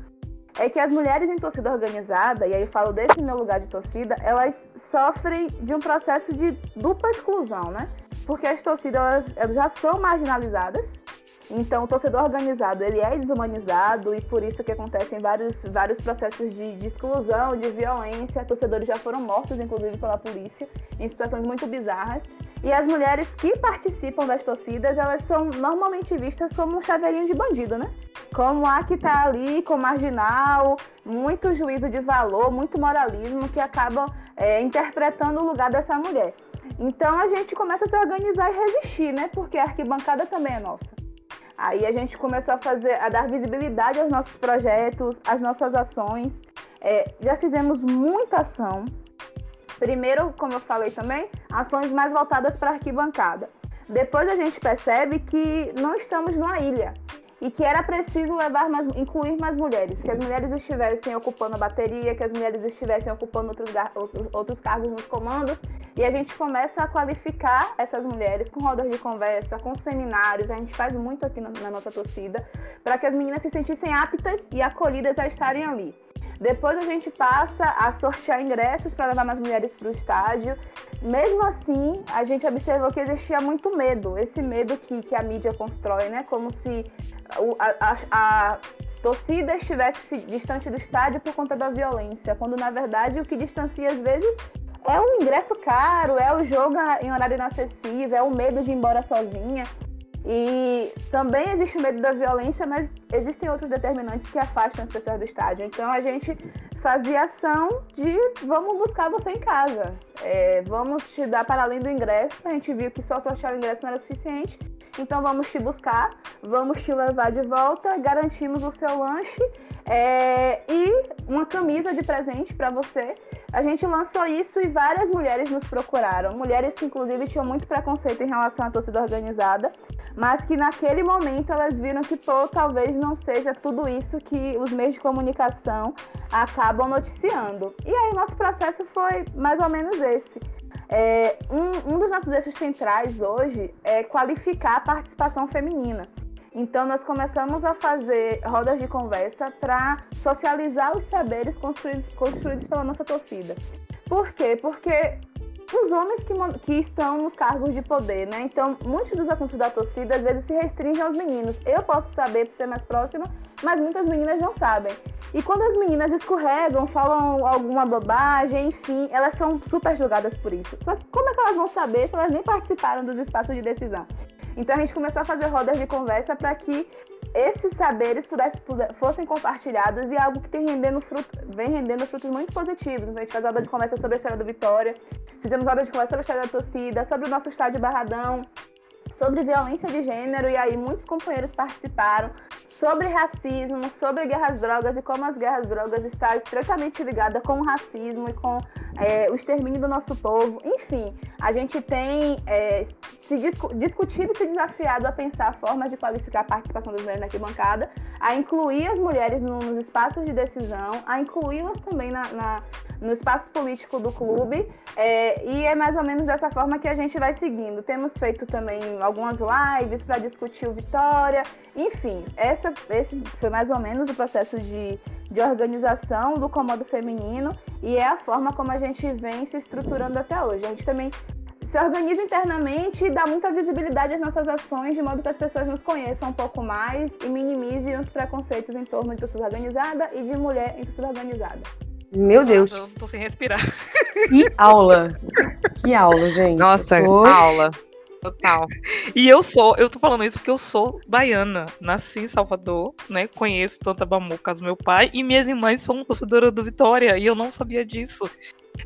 é que as mulheres em torcida organizada, e aí eu falo desse meu lugar de torcida, elas sofrem de um processo de dupla exclusão, né? Porque as torcidas elas já são marginalizadas, então o torcedor organizado ele é desumanizado e por isso que acontecem vários, vários processos de, de exclusão, de violência. Torcedores já foram mortos, inclusive pela polícia, em situações muito bizarras. E as mulheres que participam das torcidas, elas são normalmente vistas como um chaveirinho de bandido, né? Como a que tá ali com marginal, muito juízo de valor, muito moralismo que acabam é, interpretando o lugar dessa mulher. Então a gente começa a se organizar e resistir, né? Porque a arquibancada também é nossa. Aí a gente começou a fazer, a dar visibilidade aos nossos projetos, às nossas ações. É, já fizemos muita ação. Primeiro, como eu falei também, ações mais voltadas para arquibancada. Depois a gente percebe que não estamos numa ilha e que era preciso levar mais, incluir mais mulheres, que as mulheres estivessem ocupando a bateria, que as mulheres estivessem ocupando outros, outros, outros cargos nos comandos, e a gente começa a qualificar essas mulheres com rodas de conversa, com seminários, a gente faz muito aqui na, na nossa torcida, para que as meninas se sentissem aptas e acolhidas a estarem ali. Depois a gente passa a sortear ingressos para levar mais mulheres para o estádio. Mesmo assim, a gente observou que existia muito medo, esse medo que, que a mídia constrói, né? Como se a, a, a torcida estivesse distante do estádio por conta da violência, quando na verdade o que distancia às vezes é o ingresso caro, é o jogo em horário inacessível, é o medo de ir embora sozinha. E também existe o medo da violência, mas existem outros determinantes que afastam as pessoas do estádio. Então a gente fazia ação de vamos buscar você em casa, é, vamos te dar para além do ingresso. A gente viu que só sortear o ingresso não era suficiente, então vamos te buscar, vamos te levar de volta, garantimos o seu lanche é, e uma camisa de presente para você. A gente lançou isso e várias mulheres nos procuraram. Mulheres que, inclusive, tinham muito preconceito em relação à torcida organizada, mas que naquele momento elas viram que, pô, talvez não seja tudo isso que os meios de comunicação acabam noticiando. E aí, nosso processo foi mais ou menos esse. É, um, um dos nossos eixos centrais hoje é qualificar a participação feminina. Então, nós começamos a fazer rodas de conversa para socializar os saberes construídos, construídos pela nossa torcida. Por quê? Porque os homens que, que estão nos cargos de poder, né? Então, muitos dos assuntos da torcida às vezes se restringem aos meninos. Eu posso saber por ser mais próxima, mas muitas meninas não sabem. E quando as meninas escorregam, falam alguma bobagem, enfim, elas são super julgadas por isso. Só que como é que elas vão saber se elas nem participaram dos espaços de decisão? Então a gente começou a fazer rodas de conversa para que esses saberes pudessem, fossem compartilhados e é algo que tem rendendo fruto, vem rendendo frutos muito positivos. Então a gente faz roda de conversa sobre a história do Vitória, fizemos roda de conversa sobre a história da torcida, sobre o nosso estádio Barradão, sobre violência de gênero, e aí muitos companheiros participaram, sobre racismo, sobre guerras drogas e como as guerras drogas estão estreitamente ligadas com o racismo e com é, o extermínio do nosso povo. Enfim, a gente tem é, se discu discutido e se desafiado a pensar formas de qualificar a participação das mulheres na arquibancada, a incluir as mulheres no, nos espaços de decisão, a incluí-las também na, na, no espaço político do clube, é, e é mais ou menos dessa forma que a gente vai seguindo. Temos feito também algumas lives para discutir o Vitória, enfim, essa, esse foi mais ou menos o processo de, de organização do comando feminino e é a forma como a gente vem se estruturando até hoje. A gente também se organiza internamente e dá muita visibilidade às nossas ações, de modo que as pessoas nos conheçam um pouco mais e minimizem os preconceitos em torno de torcida organizada e de mulher em torcida organizada. Meu Deus. Eu tô sem respirar. Que aula. Que aula, gente. Nossa, Foi... aula. Total. E eu sou, eu tô falando isso porque eu sou baiana. Nasci em Salvador, né? Conheço Tanta Bamuca do meu pai e minhas irmãs são torcedoras do Vitória e eu não sabia disso.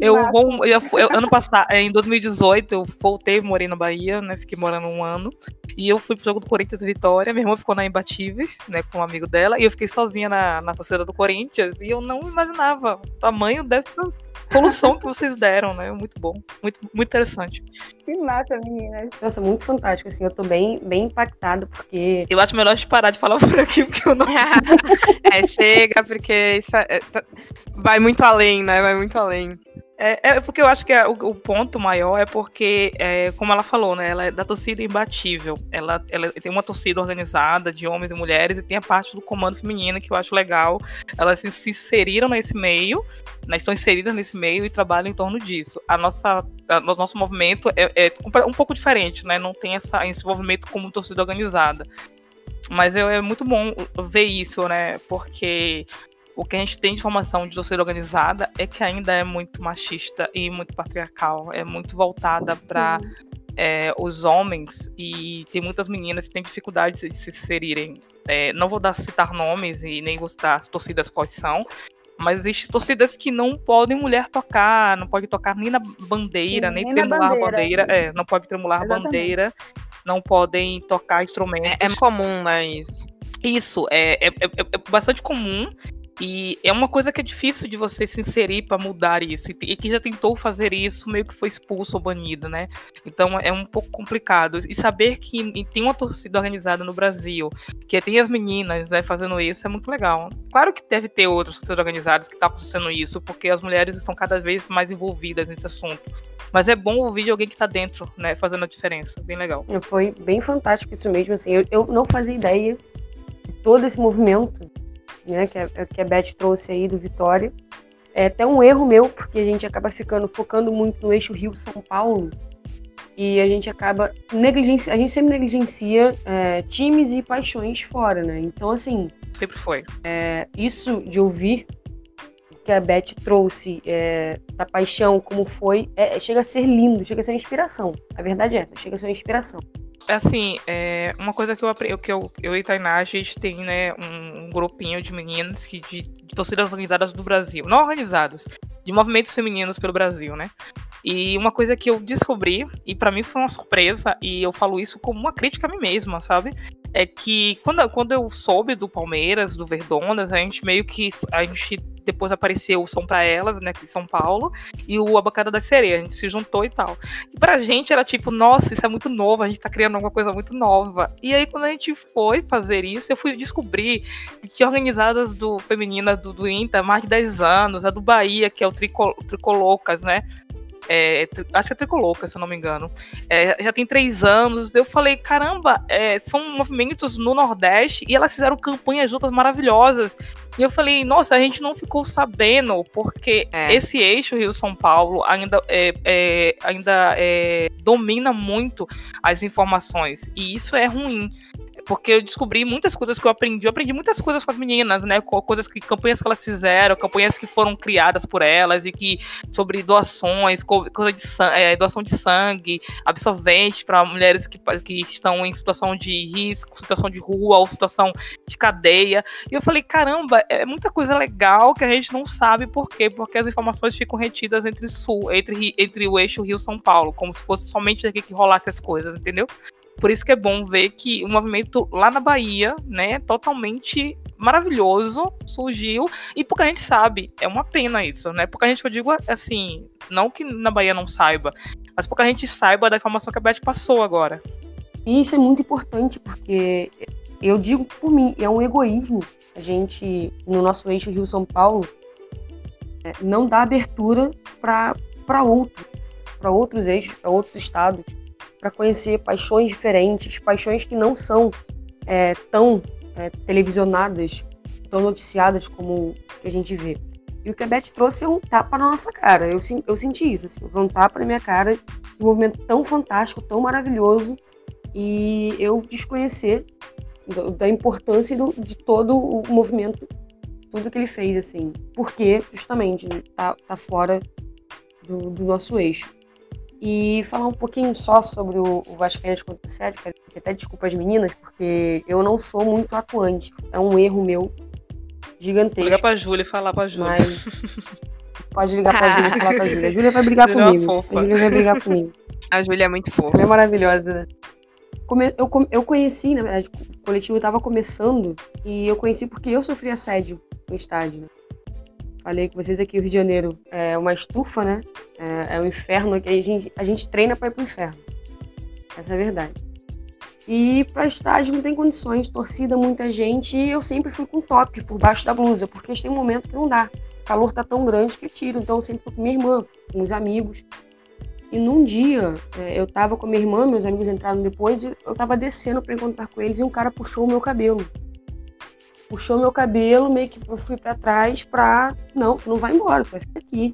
Eu, vou, eu, eu, ano passado, em 2018, eu voltei, morei na Bahia, né? Fiquei morando um ano. E eu fui pro jogo do Corinthians e Vitória. Minha irmã ficou na Imbatíveis, né? Com um amigo dela. E eu fiquei sozinha na, na torcida do Corinthians. E eu não imaginava o tamanho dessa solução que vocês deram, né? Muito bom, muito, muito interessante. Que massa, meninas. Nossa, muito fantástico, assim, eu tô bem, bem impactada, porque... Eu acho melhor de parar de falar por aqui, porque eu não... é, chega, porque isso é, é, tá, vai muito além, né? Vai muito além. É, é, porque eu acho que é, o, o, ponto maior é porque, é, como ela falou, né? Ela é da torcida imbatível. Ela, ela tem uma torcida organizada de homens e mulheres e tem a parte do comando feminino que eu acho legal. Elas se, se inseriram nesse meio, né, estão inseridas nesse meio e trabalham em torno disso. A nossa, a, o nosso movimento é, é, um pouco diferente, né? Não tem essa, esse movimento como torcida organizada. Mas é, é muito bom ver isso, né? Porque o que a gente tem de formação de torcida organizada é que ainda é muito machista e muito patriarcal, é muito voltada para é, os homens e tem muitas meninas que têm dificuldade de se inserirem. É, não vou dar citar nomes e nem vou citar as torcidas quais são, mas existem torcidas que não podem mulher tocar, não pode tocar nem na bandeira, Sim, nem, nem tremular a bandeira, é, não pode tremular a bandeira. não podem tocar instrumentos. É, é comum, né, isso. Isso, é, é, é, é bastante comum e é uma coisa que é difícil de você se inserir para mudar isso. E que já tentou fazer isso, meio que foi expulso ou banido, né? Então é um pouco complicado. E saber que tem uma torcida organizada no Brasil, que tem as meninas né, fazendo isso, é muito legal. Claro que deve ter outras torcidas organizadas que estão tá fazendo isso, porque as mulheres estão cada vez mais envolvidas nesse assunto. Mas é bom ouvir de alguém que está dentro, né, fazendo a diferença. Bem legal. Foi bem fantástico isso mesmo. Assim, eu, eu não fazia ideia de todo esse movimento né, que, a, que a Beth trouxe aí do Vitória. É até um erro meu, porque a gente acaba ficando focando muito no eixo Rio-São Paulo e a gente acaba negligencia, a gente sempre negligencia é, times e paixões fora, né? Então assim, sempre foi. É, isso de ouvir que a Beth trouxe é, da paixão, como foi, é, chega a ser lindo, chega a ser uma inspiração. A verdade é essa, chega a ser uma inspiração. Assim, é, uma coisa que eu aprendi, que eu, eu e Tainá, a gente tem, né, um, um grupinho de meninas que, de, de torcidas organizadas do Brasil. Não organizadas, de movimentos femininos pelo Brasil, né? E uma coisa que eu descobri, e para mim foi uma surpresa, e eu falo isso como uma crítica a mim mesma, sabe? É que quando, quando eu soube do Palmeiras, do Verdonas, a gente meio que. A gente depois apareceu o Som para Elas, né, aqui em São Paulo, e o Abacada da Sereia, a gente se juntou e tal. E pra gente era tipo, nossa, isso é muito novo, a gente tá criando alguma coisa muito nova. E aí quando a gente foi fazer isso, eu fui descobrir que tinha organizadas do feminina do, do há mais de 10 anos, a do Bahia, que é o Tricol, Tricolocas, né? É, acho que é Tricolor, se eu não me engano. É, já tem três anos. Eu falei, caramba, é, são movimentos no Nordeste e elas fizeram campanhas juntas maravilhosas. E eu falei, nossa, a gente não ficou sabendo, porque é. esse eixo Rio-São Paulo ainda, é, é, ainda domina muito as informações. E isso é ruim porque eu descobri muitas coisas que eu aprendi. Eu aprendi muitas coisas com as meninas, né? Coisas que campanhas que elas fizeram, campanhas que foram criadas por elas e que sobre doações, coisa de é, doação de sangue, absorvente para mulheres que, que estão em situação de risco, situação de rua ou situação de cadeia. E eu falei, caramba, é muita coisa legal que a gente não sabe por quê? Porque as informações ficam retidas entre sul, entre, entre o eixo Rio São Paulo, como se fosse somente aqui que rolasse as coisas, entendeu? Por isso que é bom ver que o movimento lá na Bahia, né, totalmente maravilhoso, surgiu e pouca gente sabe. É uma pena isso, né? Pouca gente, eu digo assim, não que na Bahia não saiba, mas pouca gente saiba da informação que a Beth passou agora. E isso é muito importante, porque eu digo por mim, é um egoísmo a gente, no nosso eixo Rio-São Paulo, é, não dá abertura para outro, para outros eixos, para outros estados para conhecer paixões diferentes, paixões que não são é, tão é, televisionadas, tão noticiadas como a gente vê. E o que a Beth trouxe é um tapa na nossa cara. Eu, eu senti isso, assim, um tapa na minha cara, um movimento tão fantástico, tão maravilhoso, e eu desconhecer da importância do, de todo o movimento, tudo que ele fez, assim, porque justamente tá, tá fora do, do nosso eixo e falar um pouquinho só sobre o, o Vascaínos contra o Sérgio, que até desculpa as meninas, porque eu não sou muito atuante. É um erro meu gigantesco. Liga pra Júlia e falar pra Júlia. Mas... Pode ligar pra Júlia e falar pra Júlia. A Júlia vai brigar Júlia é comigo. É a Júlia vai brigar comigo. A Júlia é muito fofa. Ela é maravilhosa, né? Eu, eu conheci, na verdade, o coletivo estava começando e eu conheci porque eu sofri assédio no estádio. Falei com vocês aqui, o Rio de Janeiro é uma estufa, né? É, é um inferno que a gente, a gente treina para ir pro inferno. Essa é a verdade. E para estágio não tem condições, torcida, muita gente, e eu sempre fui com top por baixo da blusa, porque tem um momento que não dá. O calor tá tão grande que eu tiro, então eu sempre fui com minha irmã, com os amigos. E num dia, é, eu tava com minha irmã, meus amigos entraram depois, e eu tava descendo para encontrar com eles e um cara puxou o meu cabelo puxou meu cabelo, meio que eu fui para trás pra. Não, não vai embora, tu vai ficar aqui.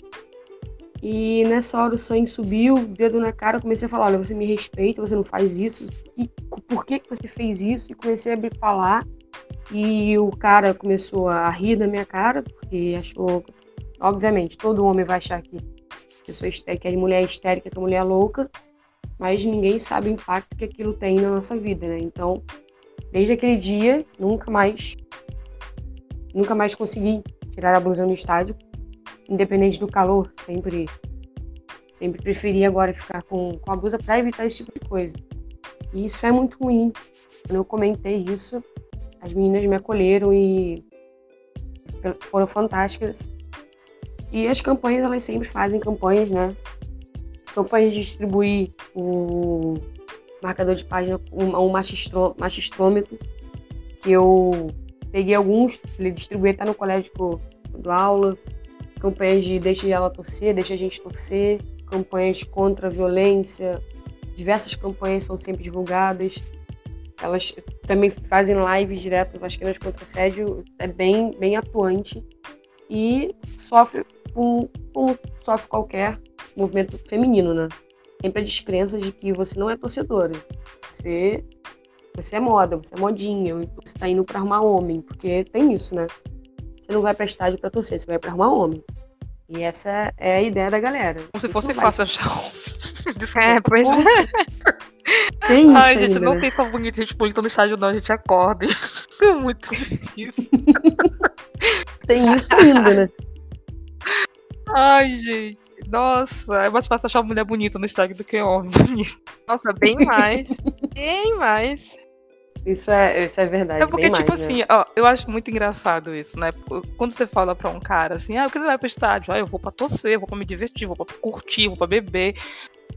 E nessa hora o sangue subiu, dedo na cara, comecei a falar, olha, você me respeita, você não faz isso. E por que, que você fez isso? E comecei a falar. E o cara começou a rir da minha cara, porque achou. Obviamente, todo homem vai achar que eu sou que a mulher é histérica, que a mulher é louca, mas ninguém sabe o impacto que aquilo tem na nossa vida, né? Então, desde aquele dia, nunca mais Nunca mais consegui tirar a blusa no estádio, independente do calor. Sempre, sempre preferi agora ficar com, com a blusa para evitar esse tipo de coisa. E isso é muito ruim. Quando eu comentei isso, as meninas me acolheram e foram fantásticas. E as campanhas, elas sempre fazem campanhas, né? Campanhas de distribuir o marcador de página, um, um machistrômetro, que eu peguei alguns, distribuí, tá no colégio do aula. Campanhas de deixa ela torcer, deixa a gente torcer. Campanhas contra a violência. Diversas campanhas são sempre divulgadas. Elas também fazem lives direto Vasqueiras contra assédio, é bem, bem atuante. E sofre como, como sofre qualquer movimento feminino, né? Sempre a descrença de que você não é torcedora. Você, você é moda, você é modinha, você tá indo pra arrumar homem, porque tem isso, né? Você não vai pra estádio pra torcer, você vai pra arrumar homem. E essa é a ideia da galera. Como se fosse fácil achar homem. É, pois é. Tem isso Ai, gente, ainda, não né? tem tão bonito gente bonita no estádio, não. A gente acorda. É muito difícil. Tem isso ainda, né? Ai, gente. Nossa, é mais fácil achar mulher bonita no estádio do que homem bonito. Nossa, bem mais. bem mais. Isso é, isso é verdade. É porque, bem tipo mais, né? assim, ó, eu acho muito engraçado isso, né? Quando você fala pra um cara assim, ah, por que você vai pro estádio? Ah, eu vou pra torcer, vou pra me divertir, vou pra curtir, vou pra beber.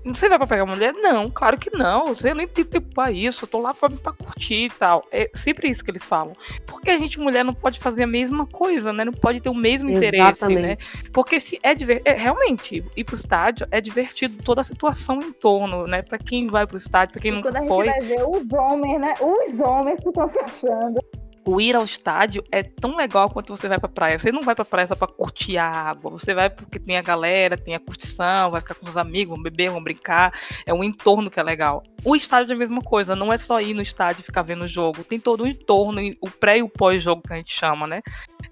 Você vai pra pegar mulher? Não, claro que não. Você nem tem tempo pra isso. Eu tô lá pra, pra curtir e tal. É sempre isso que eles falam. Porque a gente, mulher, não pode fazer a mesma coisa, né? Não pode ter o mesmo interesse, Exatamente. né? Porque se é, diver... é realmente ir pro estádio é divertido toda a situação em torno, né? Pra quem vai pro estádio, pra quem E nunca quando a gente foi. vai ver os homens, né? Os homens que estão se achando. O ir ao estádio é tão legal quanto você vai pra praia. Você não vai pra praia só pra curtir a água. Você vai porque tem a galera, tem a curtição, vai ficar com os amigos, vão beber, vão brincar. É um entorno que é legal. O estádio é a mesma coisa, não é só ir no estádio e ficar vendo o jogo. Tem todo o entorno, o pré e o pós-jogo que a gente chama, né?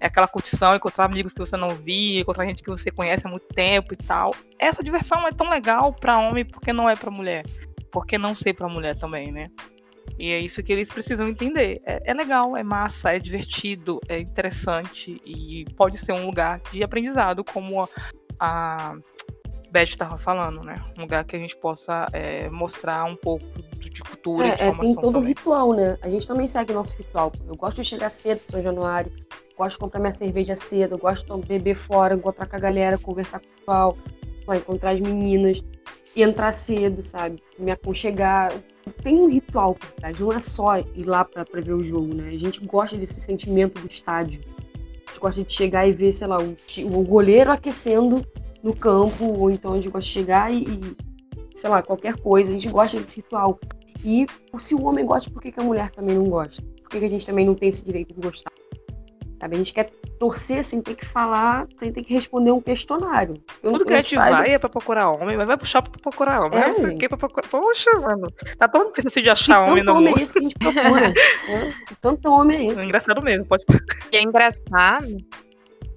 É aquela curtição, encontrar amigos que você não via, encontrar gente que você conhece há muito tempo e tal. Essa diversão é tão legal pra homem porque não é pra mulher. Por que não ser pra mulher também, né? E é isso que eles precisam entender. É, é legal, é massa, é divertido, é interessante e pode ser um lugar de aprendizado, como a, a Beth estava falando, né? Um lugar que a gente possa é, mostrar um pouco de, cultura e É, de é, tem todo um também. ritual, né? A gente também segue o nosso ritual. Eu gosto de chegar cedo São Januário, gosto de comprar minha cerveja cedo, gosto de beber fora, encontrar com a galera, conversar com o pessoal, lá, encontrar as meninas, e entrar cedo, sabe? Me aconchegar. Tem um ritual por trás, não é só ir lá pra ver o jogo, né? A gente gosta desse sentimento do estádio. A gente gosta de chegar e ver, sei lá, o, o goleiro aquecendo no campo, ou então a gente gosta de chegar e, e, sei lá, qualquer coisa. A gente gosta desse ritual. E se o homem gosta, por que, que a mulher também não gosta? Por que, que a gente também não tem esse direito de gostar? Sabe? A gente quer torcer sem ter que falar, sem ter que responder um questionário. Eu, Tudo que a gente saiba- vai é pra procurar homem, mas vai pro shopping pra procurar homem. É, É, não sei o gente. que pra procurar. Poxa, mano. Tá tão difícil assim de Que achar homem tanto no homem mundo. é esse que a gente procura? né? Tanto homem é É esse? engraçado mesmo, pode E é engraçado.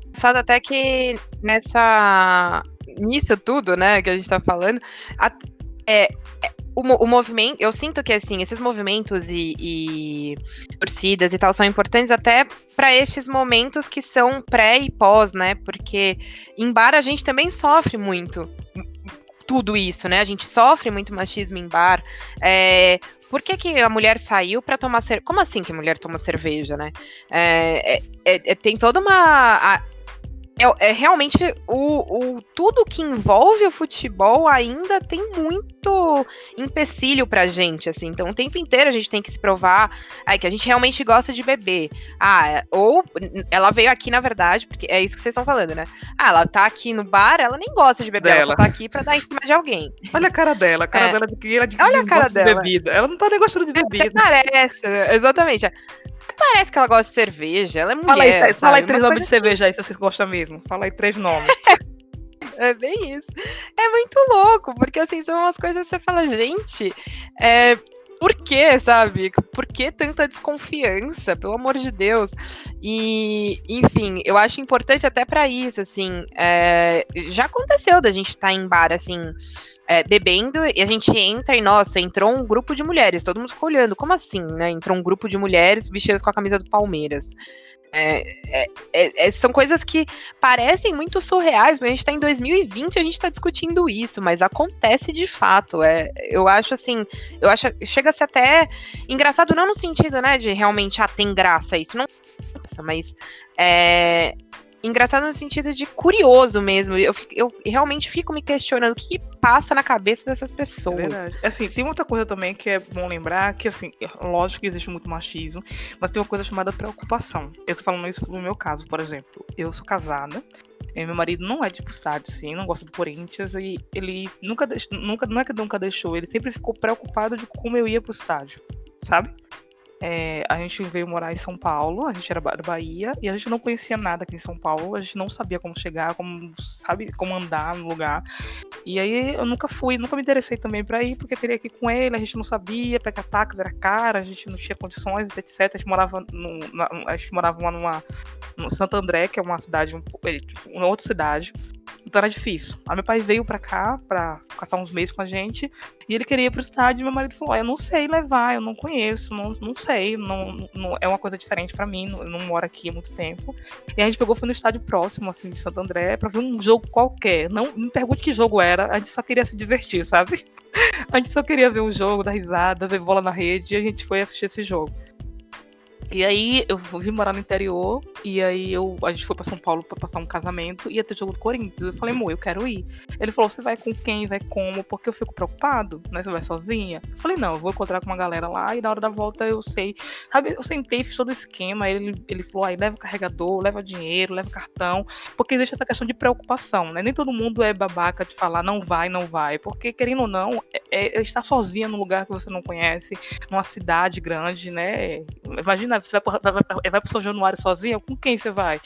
Engraçado até que nessa. Nisso tudo, né, que a gente tá falando, a- é, é, o, o movimento. Eu sinto que assim, esses movimentos e, e torcidas e tal são importantes até para estes momentos que são pré e pós, né? Porque em bar a gente também sofre muito tudo isso, né? A gente sofre muito machismo em bar. É, por que, que a mulher saiu para tomar cerveja? Como assim que a mulher toma cerveja, né? É, é- é- é- tem toda uma. a- é, é realmente o, o- tudo que envolve o futebol ainda tem muito empecilho pra gente, assim. Então, o tempo inteiro a gente tem que se provar ai, que a gente realmente gosta de beber. Ah, ou ela veio aqui, na verdade, porque é isso que vocês estão falando, né? Ah, ela tá aqui no bar, ela nem gosta de beber, ela Dela. só tá aqui pra dar em cima de alguém. Olha a cara dela, a cara É. dela de que ela de Olha a cara gosta de dela. bebida. Ela não tá nem gostando de Até bebida. parece, né? exatamente. Parece que ela gosta de cerveja, ela é mulher. Fala aí, fala aí sabe? três nomes de cerveja aí, se vocês gostam mesmo. Fala aí três nomes. É bem isso. É muito louco, porque assim, são umas coisas que você fala, gente, é, por que, sabe? Por que tanta desconfiança, pelo amor de Deus? E, enfim, eu acho importante até pra isso, assim, é, já aconteceu da gente estar em bar, assim, é, bebendo, e a gente entra e, nossa, entrou um grupo de mulheres, todo mundo ficou olhando, como assim, né? Entrou um grupo de mulheres vestidas com a camisa do Palmeiras. É, é, é, é, são coisas que parecem muito surreais, mas a gente está em 2020 a gente está discutindo isso, mas acontece de fato. É, eu acho assim, eu acho chega a ser até engraçado, não no sentido, né, de realmente ah, tem graça isso, não mas é, engraçado no sentido de curioso mesmo. Eu, eu realmente fico me questionando o que, que passa na cabeça dessas pessoas. É verdade. Assim, tem outra coisa também que é bom lembrar, que assim, lógico que existe muito machismo, mas tem uma coisa chamada preocupação. Eu tô falando isso no meu caso, por exemplo. Eu sou casada, meu marido não é de estádio, sim, não gosta do Corinthians, e ele nunca, nunca, não é que nunca deixou, ele sempre ficou preocupado de como eu ia pro estádio, sabe? É, a gente veio morar em São Paulo, a gente era da Bahia, e a gente não conhecia nada aqui em São Paulo, a gente não sabia como chegar, como, sabe, como andar no lugar. E aí eu nunca fui, nunca me interessei também para ir, porque teria que ir com ele, a gente não sabia, pegar táxi era caro, a gente não tinha condições, etc. A gente morava, no, na, a gente morava lá numa, no Santo André, que é uma cidade, um, é, tipo, uma outra cidade, então era difícil. Aí meu pai veio pra cá pra passar uns meses com a gente e ele queria ir pro estádio e meu marido falou: Eu não sei levar, eu não conheço, não, não sei, não, não é uma coisa diferente para mim, eu não moro aqui há muito tempo. E a gente pegou, foi no estádio próximo, assim, de Santo André, pra ver um jogo qualquer. Não me pergunte que jogo era, a gente só queria se divertir, sabe? A gente só queria ver o jogo, dar risada, ver bola na rede e a gente foi assistir esse jogo. E aí eu vim morar no interior, e aí eu, a gente foi pra São Paulo pra passar um casamento, e ia ter jogo do Corinthians. Eu falei, amor, eu quero ir. Ele falou, você vai com quem? Vai como? Porque eu fico preocupado, né? Você vai sozinha? Eu falei, não, eu vou encontrar com uma galera lá, e na hora da volta eu sei. Sabe, eu sentei, fiz todo o esquema, ele, ele falou, aí leva carregador, leva dinheiro, leva cartão, porque existe essa questão de preocupação, né? Nem todo mundo é babaca de falar, não vai, não vai, porque querendo ou não, é, é estar sozinha num lugar que você não conhece, numa cidade grande, né? Imagina você vai, vai, vai, vai pro São Januário sozinha? Com quem você vai?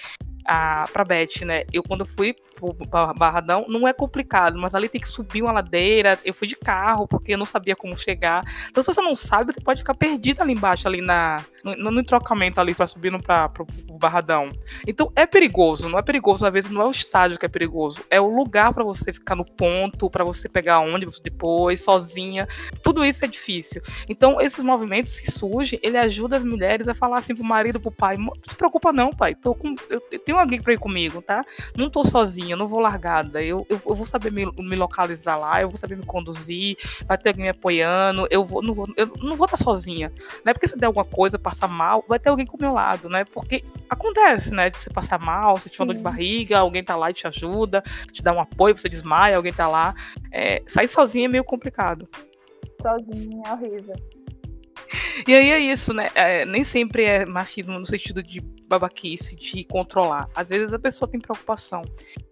a, pra Beth, né? Eu, quando fui pro Barradão, não é complicado, mas ali tem que subir uma ladeira. Eu fui de carro, porque eu não sabia como chegar. Então, se você não sabe, você pode ficar perdido ali embaixo, ali na, no, no trocamento ali pra subir pro, pro Barradão. Então, é perigoso. Não é perigoso, às vezes, não é o estádio que é perigoso. É o lugar para você ficar no ponto, para você pegar ônibus depois, sozinha. Tudo isso é difícil. Então, esses movimentos que surgem, ele ajuda as mulheres a falar assim pro marido, pro pai: não se preocupa, não, pai. Tô com, eu, eu tenho alguém pra ir comigo, tá? Não tô sozinha, não vou largada. Eu, eu, eu vou saber me, me, localizar lá, eu vou saber me conduzir, vai ter alguém me apoiando, eu vou, não vou, eu não vou estar sozinha. Não é porque se der alguma coisa, passar mal, vai ter alguém com o meu lado, né? Porque acontece, né? De você passar mal, você tiver dor de barriga, alguém tá lá e te ajuda, te dá um apoio, você desmaia, alguém tá lá. É, sair sozinha é meio complicado. Sozinha é horrível. E aí é isso, né? É, nem sempre é machismo no sentido de babaquice, de controlar. Às vezes a pessoa tem preocupação.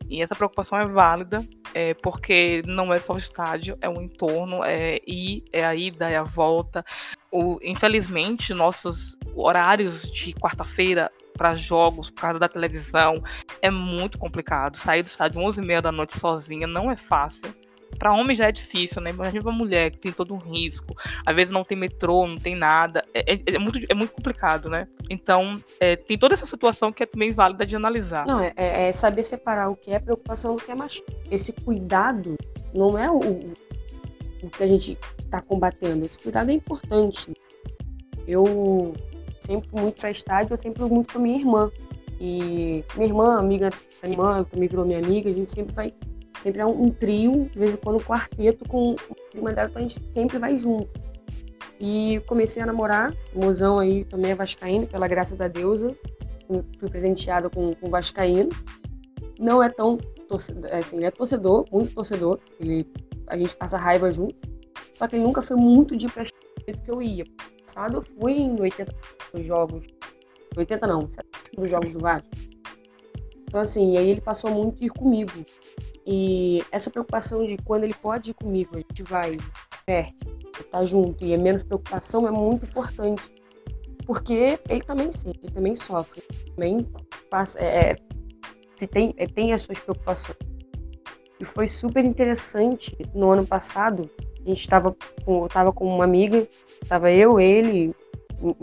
E essa preocupação é válida, é, porque não é só o estádio, é o entorno, é ir, é a ida, é a volta. O, infelizmente, nossos horários de quarta-feira para jogos por causa da televisão é muito complicado. Sair do estádio 11h30 da noite sozinha não é fácil. Para homem já é difícil, né? Imagina uma mulher que tem todo um risco. Às vezes não tem metrô, não tem nada. É, é, é muito, é muito complicado, né? Então, é, tem toda essa situação que é também válida de analisar. Não, é, é, é saber separar o que é preocupação do que é machismo. Esse cuidado não é o, o que a gente está combatendo. Esse cuidado é importante. Eu sempre fui muito para estádio, eu sempre fui muito com minha irmã. E minha irmã, amiga da minha irmã, também virou minha amiga, a gente sempre vai Sempre é um, um trio, de vez em quando um quarteto com uma dela, então a gente sempre vai junto. E comecei a namorar, o mozão aí também é vascaíno, pela graça da deusa. Fui presenteada com, com vascaíno. Não é tão torcedor, assim, ele é torcedor, muito torcedor. Ele, a gente passa raiva junto. Só que ele nunca foi muito de prestar que eu ia. Passado eu fui em 80 jogos. 80 não, 70 dos jogos do Vasco. Então assim, aí ele passou muito ir comigo. E essa preocupação de quando ele pode ir comigo, a gente vai, perto, tá junto, e é menos preocupação, é muito importante. Porque ele também sente, ele também sofre, também passa, é, é tem, é, tem as suas preocupações. E foi super interessante no ano passado, a gente estava com, tava com uma amiga, estava eu, ele,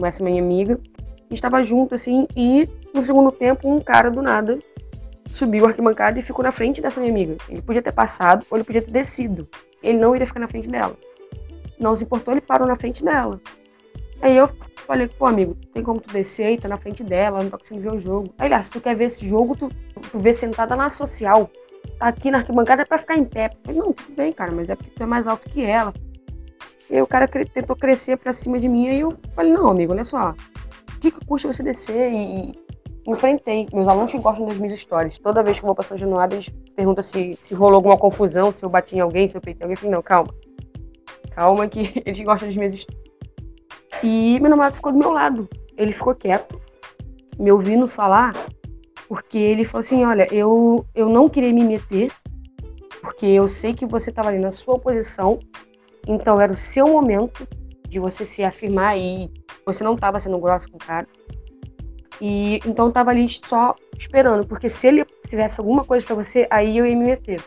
essa minha amiga, a gente estava junto assim, e no segundo tempo um cara do nada subiu a arquibancada e ficou na frente dessa minha amiga. Ele podia ter passado ou ele podia ter descido. Ele não iria ficar na frente dela. Não se importou, ele parou na frente dela. Aí eu falei, pô, amigo, tem como tu descer aí, tá na frente dela, não tá conseguindo ver o jogo. Aí, ah, se tu quer ver esse jogo, tu, tu vê sentada na social. Tá aqui na arquibancada é pra ficar em pé. Eu falei, não, tudo bem, cara, mas é porque tu é mais alto que ela. E aí o cara tentou crescer pra cima de mim, aí eu falei, não, amigo, olha só. O que, que custa você descer? E, enfrentei. Meus alunos que gostam das minhas histórias. Toda vez que eu vou pra São Januário, eles perguntam se, se rolou alguma confusão, se eu bati em alguém, se eu peitei alguém. Eu falei, não, calma. Calma que eles gostam das minhas histórias. E meu namorado ficou do meu lado. Ele ficou quieto, me ouvindo falar, porque ele falou assim: olha, eu, eu não queria me meter, porque eu sei que você estava ali na sua posição, então era o seu momento de você se afirmar e você não estava sendo grosso com o cara. E então estava ali só esperando, porque se ele tivesse alguma coisa para você, aí eu ia me meter.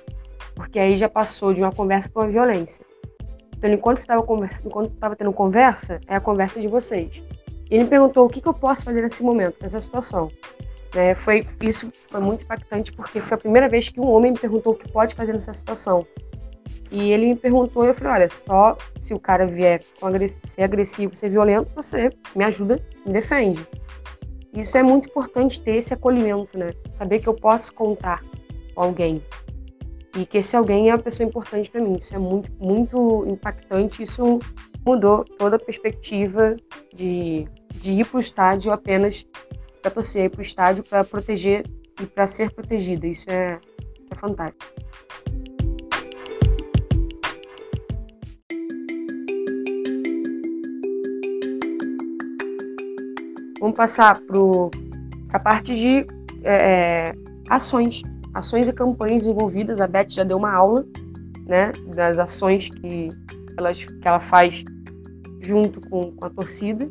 Porque aí já passou de uma conversa para uma violência. Então, enquanto estava conversa, enquanto estava tendo conversa, é a conversa de vocês. Ele me perguntou o que, que eu posso fazer nesse momento, nessa situação. É, foi isso foi muito impactante porque foi a primeira vez que um homem me perguntou o que pode fazer nessa situação. E ele me perguntou e eu falei, olha, só se o cara vier ser agressivo, ser violento, você me ajuda, me defende. Isso é muito importante ter esse acolhimento, né? Saber que eu posso contar com alguém e que esse alguém é uma pessoa importante para mim. Isso é muito, muito impactante. Isso mudou toda a perspectiva de, de ir para o estádio apenas para torcer, ir para o estádio para proteger e para ser protegida. Isso é, isso é fantástico. Vamos passar para a parte de é, é, ações ações e campanhas envolvidas. A Beth já deu uma aula, né, das ações que, elas, que ela faz junto com, com a torcida.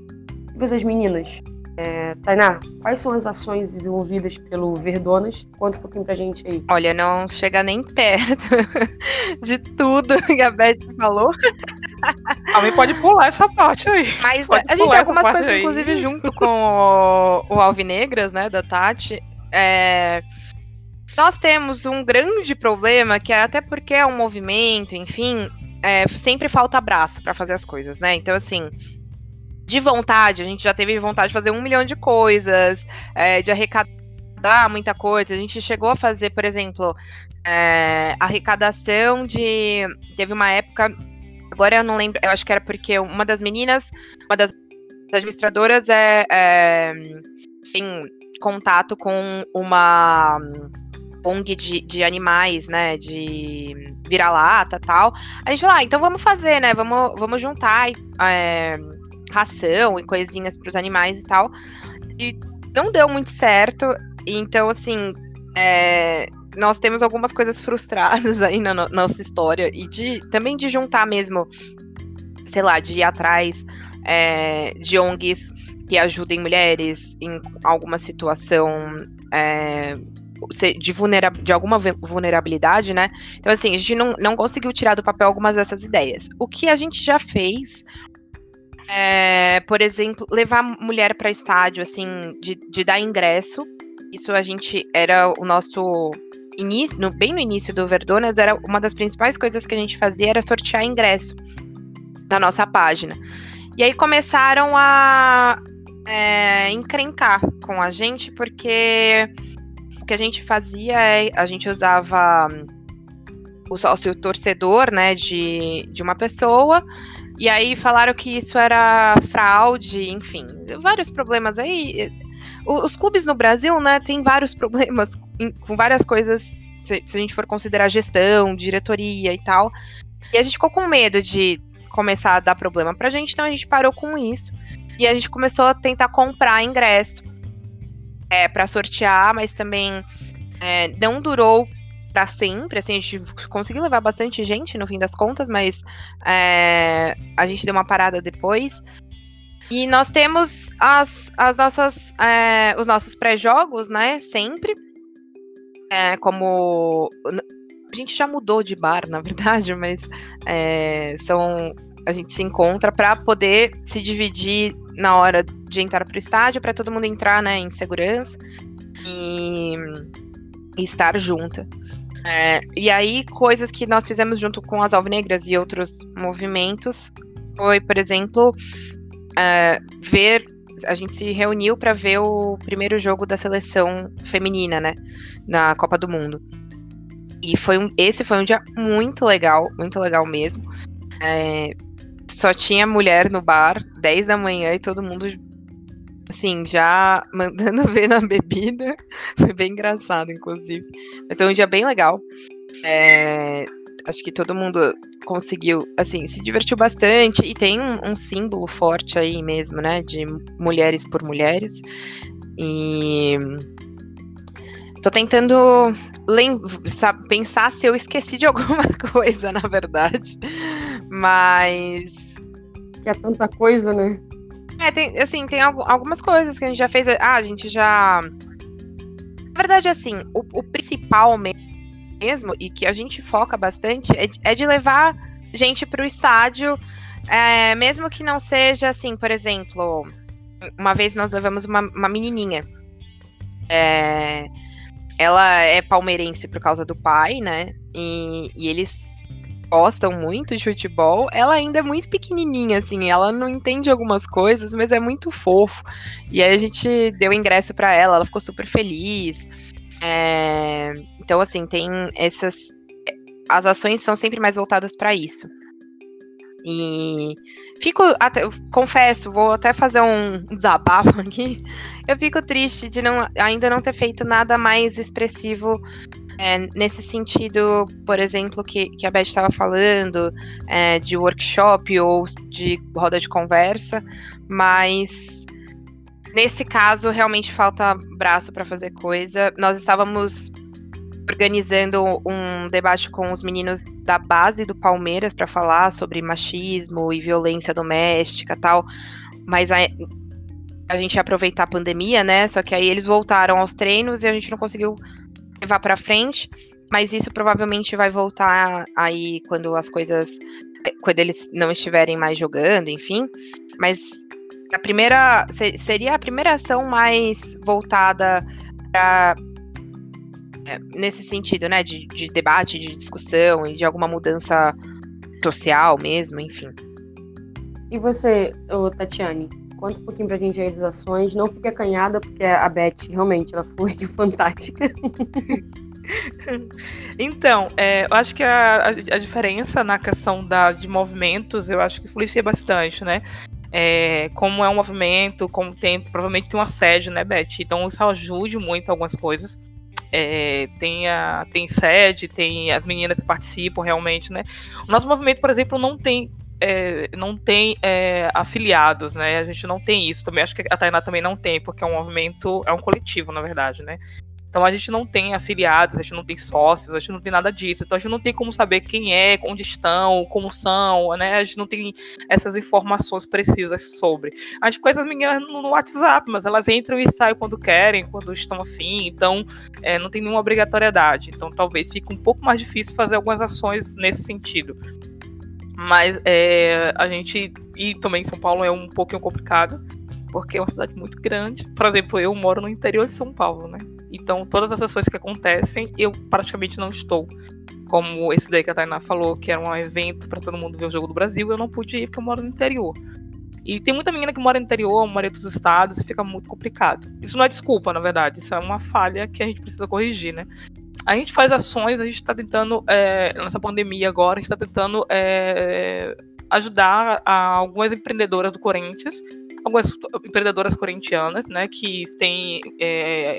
E vocês, meninas, é, Tainá, quais são as ações desenvolvidas pelo Verdonas? Conta um pouquinho pra gente aí. Olha, não chega nem perto de tudo que a Beth falou. Alguém pode pular essa parte aí. Mas pode a gente tem algumas coisas, aí. inclusive, junto com o, o Alvinegras, né, da Tati. É, nós temos um grande problema, que é até porque é um movimento, enfim, é, sempre falta braço para fazer as coisas, né? Então, assim, de vontade, a gente já teve vontade de fazer um milhão de coisas, é, de arrecadar muita coisa. A gente chegou a fazer, por exemplo, é, arrecadação de. Teve uma época. Agora eu não lembro, eu acho que era porque uma das meninas, uma das administradoras é, é tem contato com uma ONG de, de animais, né? De vira-lata tal. A gente falou, ah, então vamos fazer, né? Vamos, vamos juntar é, ração e coisinhas para os animais e tal. E não deu muito certo. Então, assim, é, nós temos algumas coisas frustradas aí na no nossa história. E de também de juntar mesmo, sei lá, de ir atrás é, de ONGs que ajudem mulheres em alguma situação é, de, vulnera de alguma vulnerabilidade, né? Então, assim, a gente não, não conseguiu tirar do papel algumas dessas ideias. O que a gente já fez é, por exemplo, levar mulher para estádio, assim, de, de dar ingresso. Isso a gente era o nosso início, no, bem no início do Verdonas, era uma das principais coisas que a gente fazia era sortear ingresso na nossa página. E aí começaram a é, encrencar com a gente, porque que a gente fazia é a gente usava o sócio torcedor, né, de, de uma pessoa, e aí falaram que isso era fraude, enfim, vários problemas aí. Os clubes no Brasil, né, tem vários problemas com várias coisas, se, se a gente for considerar gestão, diretoria e tal. E a gente ficou com medo de começar a dar problema pra gente, então a gente parou com isso. E a gente começou a tentar comprar ingresso é, para sortear, mas também é, não durou para sempre. Assim, a gente conseguiu levar bastante gente no fim das contas, mas é, a gente deu uma parada depois. E nós temos as, as nossas, é, os nossos pré-jogos, né? Sempre. É, como. A gente já mudou de bar, na verdade, mas é, são. A gente se encontra para poder se dividir na hora de entrar para o estádio, para todo mundo entrar né, em segurança e, e estar junta. É, e aí, coisas que nós fizemos junto com as Alvinegras e outros movimentos foi, por exemplo, é, ver. A gente se reuniu para ver o primeiro jogo da seleção feminina, né? Na Copa do Mundo. E foi um, esse foi um dia muito legal, muito legal mesmo. É, só tinha mulher no bar, 10 da manhã, e todo mundo, assim, já mandando ver na bebida. Foi bem engraçado, inclusive. Mas foi um dia bem legal. É, acho que todo mundo conseguiu, assim, se divertiu bastante e tem um, um símbolo forte aí mesmo, né, de mulheres por mulheres. E tô tentando pensar se eu esqueci de alguma coisa, na verdade. Mas. Que é tanta coisa, né? É, tem, assim, tem algumas coisas que a gente já fez. Ah, a gente já. Na verdade, assim, o, o principal mesmo e que a gente foca bastante, é, é de levar gente para o estádio, é, mesmo que não seja assim, por exemplo, uma vez nós levamos uma, uma menininha. É, ela é palmeirense por causa do pai, né? E, e eles gostam muito de futebol. Ela ainda é muito pequenininha, assim, ela não entende algumas coisas, mas é muito fofo. E aí a gente deu ingresso para ela, ela ficou super feliz. É, então, assim, tem essas. As ações são sempre mais voltadas para isso. E fico, até, confesso, vou até fazer um desabafo aqui. Eu fico triste de não, ainda não ter feito nada mais expressivo é, nesse sentido, por exemplo, que, que a Beth estava falando, é, de workshop ou de roda de conversa, mas Nesse caso, realmente falta braço para fazer coisa. Nós estávamos organizando um debate com os meninos da base do Palmeiras para falar sobre machismo e violência doméstica tal, mas a, a gente ia aproveitar a pandemia, né? Só que aí eles voltaram aos treinos e a gente não conseguiu levar para frente, mas isso provavelmente vai voltar aí quando as coisas quando eles não estiverem mais jogando, enfim. Mas a primeira seria a primeira ação mais voltada para é, nesse sentido, né, de, de debate, de discussão e de alguma mudança social mesmo, enfim. E você, Tatiane, conta um pouquinho pra gente aí das ações. Não fique acanhada, porque a Beth realmente ela foi fantástica. Então, é, eu acho que a, a, diferença na questão da, de movimentos, eu acho que influencia bastante, né? É, como é um movimento, como tem, provavelmente tem uma sede, né, Beth? Então isso ajude muito algumas coisas. É, tem, a, tem sede, tem as meninas que participam realmente, né? O nosso movimento, por exemplo, não tem é, não tem é, afiliados, né? A gente não tem isso. Também acho que a Tainá também não tem, porque é um movimento, é um coletivo, na verdade, né? Então a gente não tem afiliados, a gente não tem sócios, a gente não tem nada disso. Então a gente não tem como saber quem é, onde estão, como são, né? A gente não tem essas informações precisas sobre. As coisas meninas no, WhatsApp, mas elas entram e saem quando querem, quando estão afim. Então é, não tem nenhuma obrigatoriedade. Então talvez fique um pouco mais difícil fazer algumas ações nesse sentido. Mas é, a gente. E também São Paulo é um pouquinho complicado, porque é uma cidade muito grande. Por exemplo, eu moro no interior de São Paulo, né? Então, todas as ações que acontecem, eu praticamente não estou. Como esse daí que a Tainá falou, que era um evento para todo mundo ver o jogo do Brasil, eu não pude ir porque eu moro no interior. E tem muita menina que mora no interior, mora em outros estados, e fica muito complicado. Isso não é desculpa, na verdade, isso é uma falha que a gente precisa corrigir, né? A gente faz ações, a gente está tentando, é, nessa pandemia agora, a gente está tentando é, ajudar algumas empreendedoras do Corinthians, algumas empreendedoras corintianas, né, que têm é,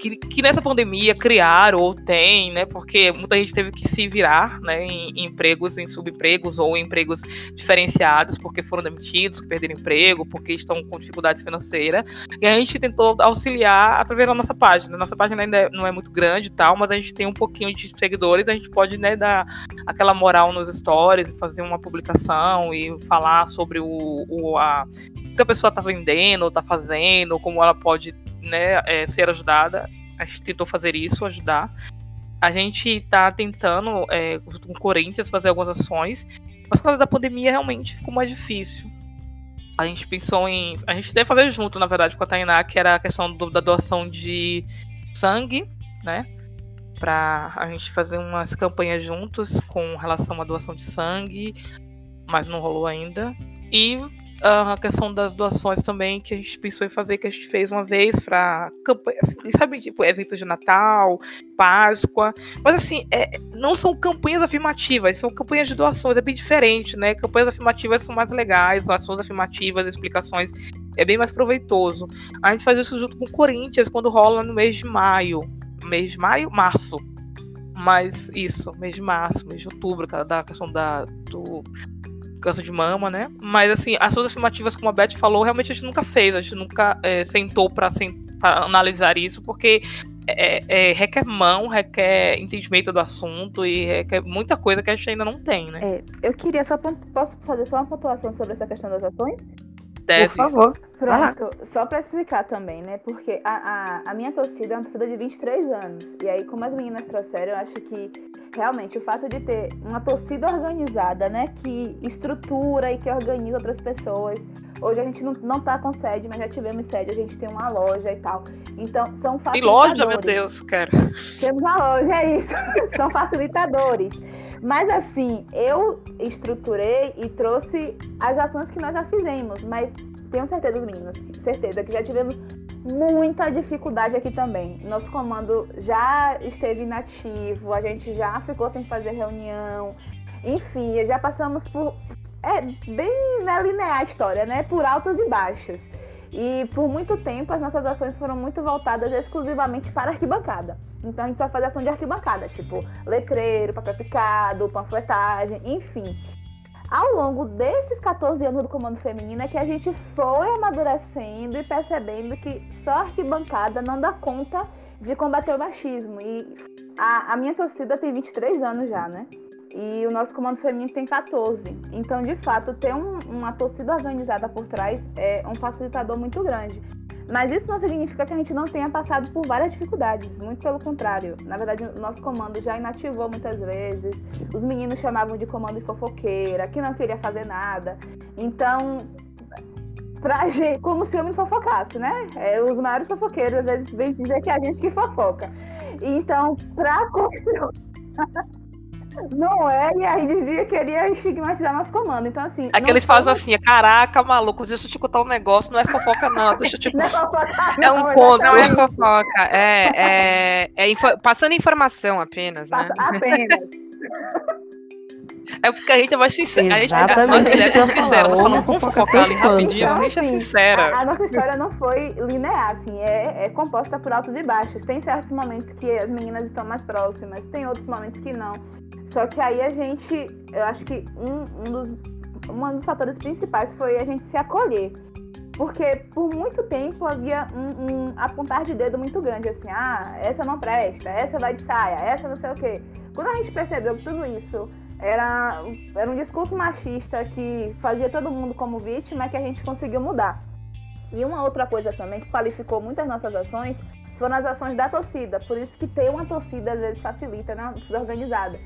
que, que nessa pandemia criaram ou tem, né? Porque muita gente teve que se virar, né? Em, em empregos, em subempregos ou em empregos diferenciados, porque foram demitidos, que perderam emprego, porque estão com dificuldades financeiras. E a gente tentou auxiliar através da nossa página. Nossa página ainda não é muito grande e tal, mas a gente tem um pouquinho de seguidores, a gente pode, né, dar aquela moral nos stories fazer uma publicação e falar sobre o, o a, que a pessoa está vendendo, está fazendo, como ela pode né, é, ser ajudada. A gente tentou fazer isso, ajudar. A gente está tentando, é, com o Corinthians, fazer algumas ações, mas por causa da pandemia realmente ficou mais difícil. A gente pensou em. A gente deve fazer junto, na verdade, com a Tainá, que era a questão do, da doação de sangue, né? Pra a gente fazer umas campanhas juntos com relação à doação de sangue, mas não rolou ainda. E a questão das doações também, que a gente pensou em fazer, que a gente fez uma vez para campanha, assim, sabe, tipo, eventos de Natal, Páscoa. Mas assim, é, não são campanhas afirmativas, são campanhas de doações, é bem diferente, né? Campanhas afirmativas são mais legais, doações afirmativas, explicações, é bem mais proveitoso. A gente faz isso junto com o Corinthians, quando rola no mês de maio. Mês de maio? Março. Mas isso, mês de março, mês de outubro, da questão da, do câncer de mama, né? Mas assim, as suas afirmativas, como a Beth falou, realmente a gente nunca fez, a gente nunca é, sentou para analisar isso, porque é, é, requer mão, requer entendimento do assunto e requer muita coisa que a gente ainda não tem, né? É, eu queria só posso fazer só uma pontuação sobre essa questão das ações? Deve. Por favor. Pronto, só para explicar também, né? Porque a, a, a, minha torcida é uma torcida de 23 anos. E aí, como as meninas trouxeram, eu acho que realmente o fato de ter uma torcida organizada, né? Que estrutura e que organiza outras pessoas. Hoje a gente não, não tá com sede, mas já tivemos sede, a gente tem uma loja e tal. Então, são facilitadores. E loja, meu Deus, cara. Temos uma loja, é isso. são facilitadores. Mas assim, eu estruturei e trouxe as ações que nós já fizemos, mas tenho certeza, meninas, certeza que já tivemos muita dificuldade aqui também. Nosso comando já esteve inativo, a gente já ficou sem fazer reunião, enfim, já passamos por. É bem né, linear a história, né? Por altas e baixas. E por muito tempo as nossas ações foram muito voltadas exclusivamente para arquibancada. Então a gente só faz ação de arquibancada, tipo letreiro, papel picado, panfletagem, enfim. Ao longo desses 14 anos do comando feminino é que a gente foi amadurecendo e percebendo que só arquibancada não dá conta de combater o machismo. E a, a minha torcida tem 23 anos já, né? E o nosso comando feminino tem 14. Então, de fato, ter um, uma torcida organizada por trás é um facilitador muito grande. Mas isso não significa que a gente não tenha passado por várias dificuldades, muito pelo contrário. Na verdade, o nosso comando já inativou muitas vezes, os meninos chamavam de comando de fofoqueira, que não queria fazer nada. Então, pra gente, como se eu me fofocasse, né? É, os maiores fofoqueiros às vezes vêm dizer que é a gente que fofoca. Então, pra construir. Não é, e aí dizia que queria estigmatizar nosso comando. Então, assim. Aqueles fazem assim, caraca, maluco, deixa eu te contar um negócio, não é fofoca, não. Deixa eu te Não é, fofoca, é um conto. Não é fofoca. É, é, é info... passando informação apenas, né? Apenas. É porque a gente é mais sincera. A gente, a, nós mulheres somos sinceras, nós falamos, vamos fofocar ali rapidinho, então, a gente é assim, sincera. A, a, nossa história não foi linear, assim, é, é composta por altos e baixos. Tem certos momentos que as meninas estão mais próximas, tem outros momentos que não. Só que aí a gente, eu acho que um, um, dos, um dos fatores principais foi a gente se acolher. Porque por muito tempo havia um, um, apontar de dedo muito grande, assim, ah, essa não presta, essa vai de saia, essa não sei o quê. Quando a gente percebeu que tudo isso era, era um discurso machista que fazia todo mundo como vítima, é que a gente conseguiu mudar. E uma outra coisa também que qualificou muitas nossas ações foram as ações da torcida. Por isso que ter uma torcida às vezes facilita, né? Uma torcida organizada.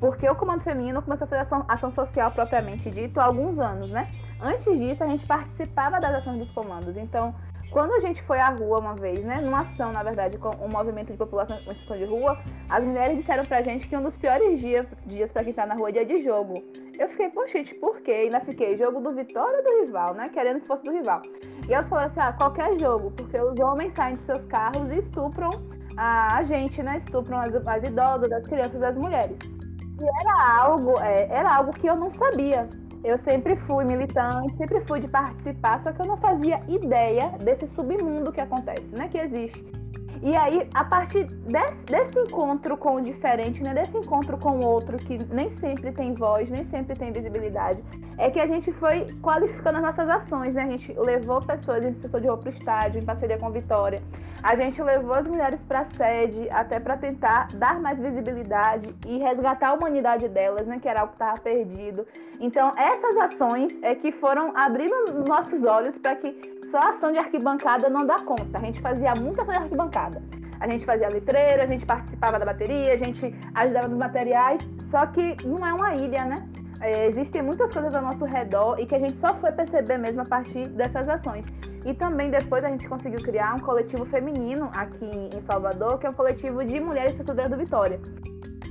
Porque o Comando Feminino começou a fazer ação, ação social propriamente dito há alguns anos, né? Antes disso, a gente participava das ações dos comandos. Então, quando a gente foi à rua uma vez, né, numa ação, na verdade, com um movimento de população em situação de rua, as mulheres disseram pra gente que um dos piores dia, dias para quem tá na rua é dia de jogo. Eu fiquei, poxa, gente, por quê? E ainda fiquei, jogo do Vitória ou do rival, né? Querendo que fosse do rival. E elas falaram assim, ah, qualquer jogo, porque os homens saem de seus carros e estupram a, a gente, né? Estupram as, as idosas, as crianças, as mulheres. E era algo, é, era algo que eu não sabia. Eu sempre fui militante, sempre fui de participar, só que eu não fazia ideia desse submundo que acontece, né? Que existe. E aí, a partir desse, desse, encontro com o diferente, né, desse encontro com o outro, que nem sempre tem voz, nem sempre tem visibilidade, é que a gente foi qualificando as nossas ações. Né? A gente levou pessoas em setor de roupa para o estádio, em parceria com Vitória. A gente levou as mulheres para a sede, até para tentar dar mais visibilidade e resgatar a humanidade delas, né, que era algo que estava perdido. Então, essas ações é que foram abrindo nossos olhos para que só ação de arquibancada não dá conta. A gente fazia muita ação de arquibancada. A gente fazia letreiro, a gente participava da bateria, a gente ajudava nos materiais, só que não é uma ilha, né? É, existem muitas coisas ao nosso redor e que a gente só foi perceber mesmo a partir dessas ações. E também depois a gente conseguiu criar um coletivo feminino aqui em Salvador, que é um coletivo de mulheres estudantes do Vitória.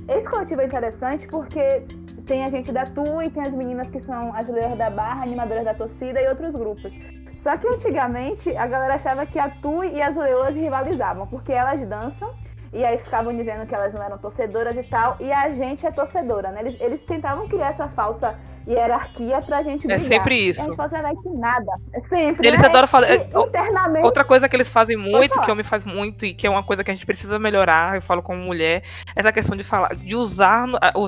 Esse coletivo é interessante porque tem a gente da TUI, tem as meninas que são as leões da barra, animadoras da torcida e outros grupos. Só que antigamente a galera achava que a TUI e as leoas rivalizavam, porque elas dançam e aí ficavam dizendo que elas não eram torcedoras e tal, e a gente é torcedora, né? Eles, eles tentavam criar essa falsa hierarquia pra gente brigar. É sempre isso. E a gente fazia que nada. É sempre. Eles né? adoram falar. E, internamente. Outra coisa que eles fazem muito, que eu me faz muito, e que é uma coisa que a gente precisa melhorar, eu falo como mulher, é essa questão de falar, de usar,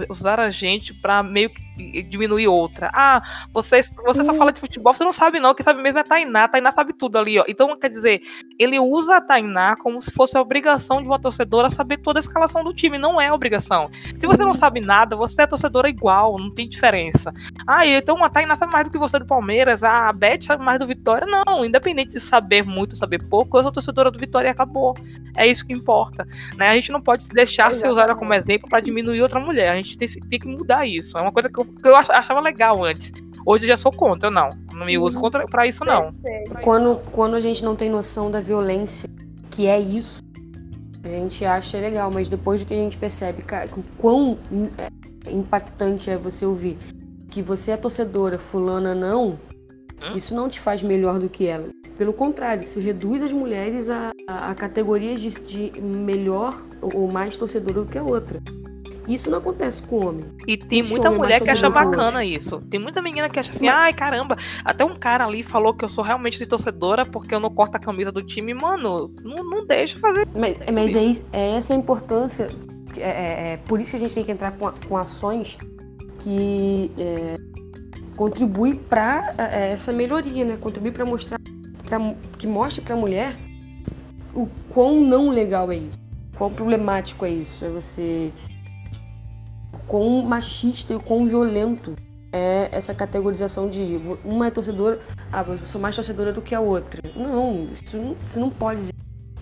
usar a gente pra meio que diminuir outra. Ah, você, você só fala de futebol, você não sabe, não. Quem sabe mesmo é a Tainá. A Tainá sabe tudo ali, ó. Então, quer dizer, ele usa a Tainá como se fosse a obrigação de uma torcedora saber toda a escalação do time. Não é obrigação. Se você não sabe nada, você é torcedora igual, não tem diferença. Ah, então a Tainá sabe mais do que você do Palmeiras, a Beth sabe mais do Vitória. Não, independente de saber muito, saber pouco, eu sou torcedora do Vitória e acabou. É isso que importa. Né? A gente não pode deixar ser usada como exemplo para diminuir outra mulher. A gente tem, tem, que mudar isso. É uma coisa que eu, que eu achava legal antes. Hoje eu já sou contra, não. Não me uso contra para isso, não. Quando, quando a gente não tem noção da violência, que é isso, a gente acha legal, mas depois do que a gente percebe cara, o quão é, impactante é você ouvir que você é torcedora, fulana não, hum? isso não te faz melhor do que ela. Pelo contrário, isso reduz as mulheres a, a, a categorias de, de melhor ou mais torcedora do que a outra. Isso não acontece com homem. E tem muita mulher que acha bacana isso. Tem muita menina que acha assim, ai caramba, até um cara ali falou que eu sou realmente de torcedora porque eu não corto a camisa do time. Mano, não, não deixa fazer. Mas, mas é, é essa a importância. É, é, é, por isso que a gente tem que entrar com, com ações que é, contribui para é, essa melhoria, né? Contribui para mostrar, pra, que mostre para a mulher o quão não legal é isso, quão problemático é isso, é você, quão machista e quão violento é essa categorização de uma é torcedora, ah, eu sou mais torcedora do que a outra. Não, isso não, isso não pode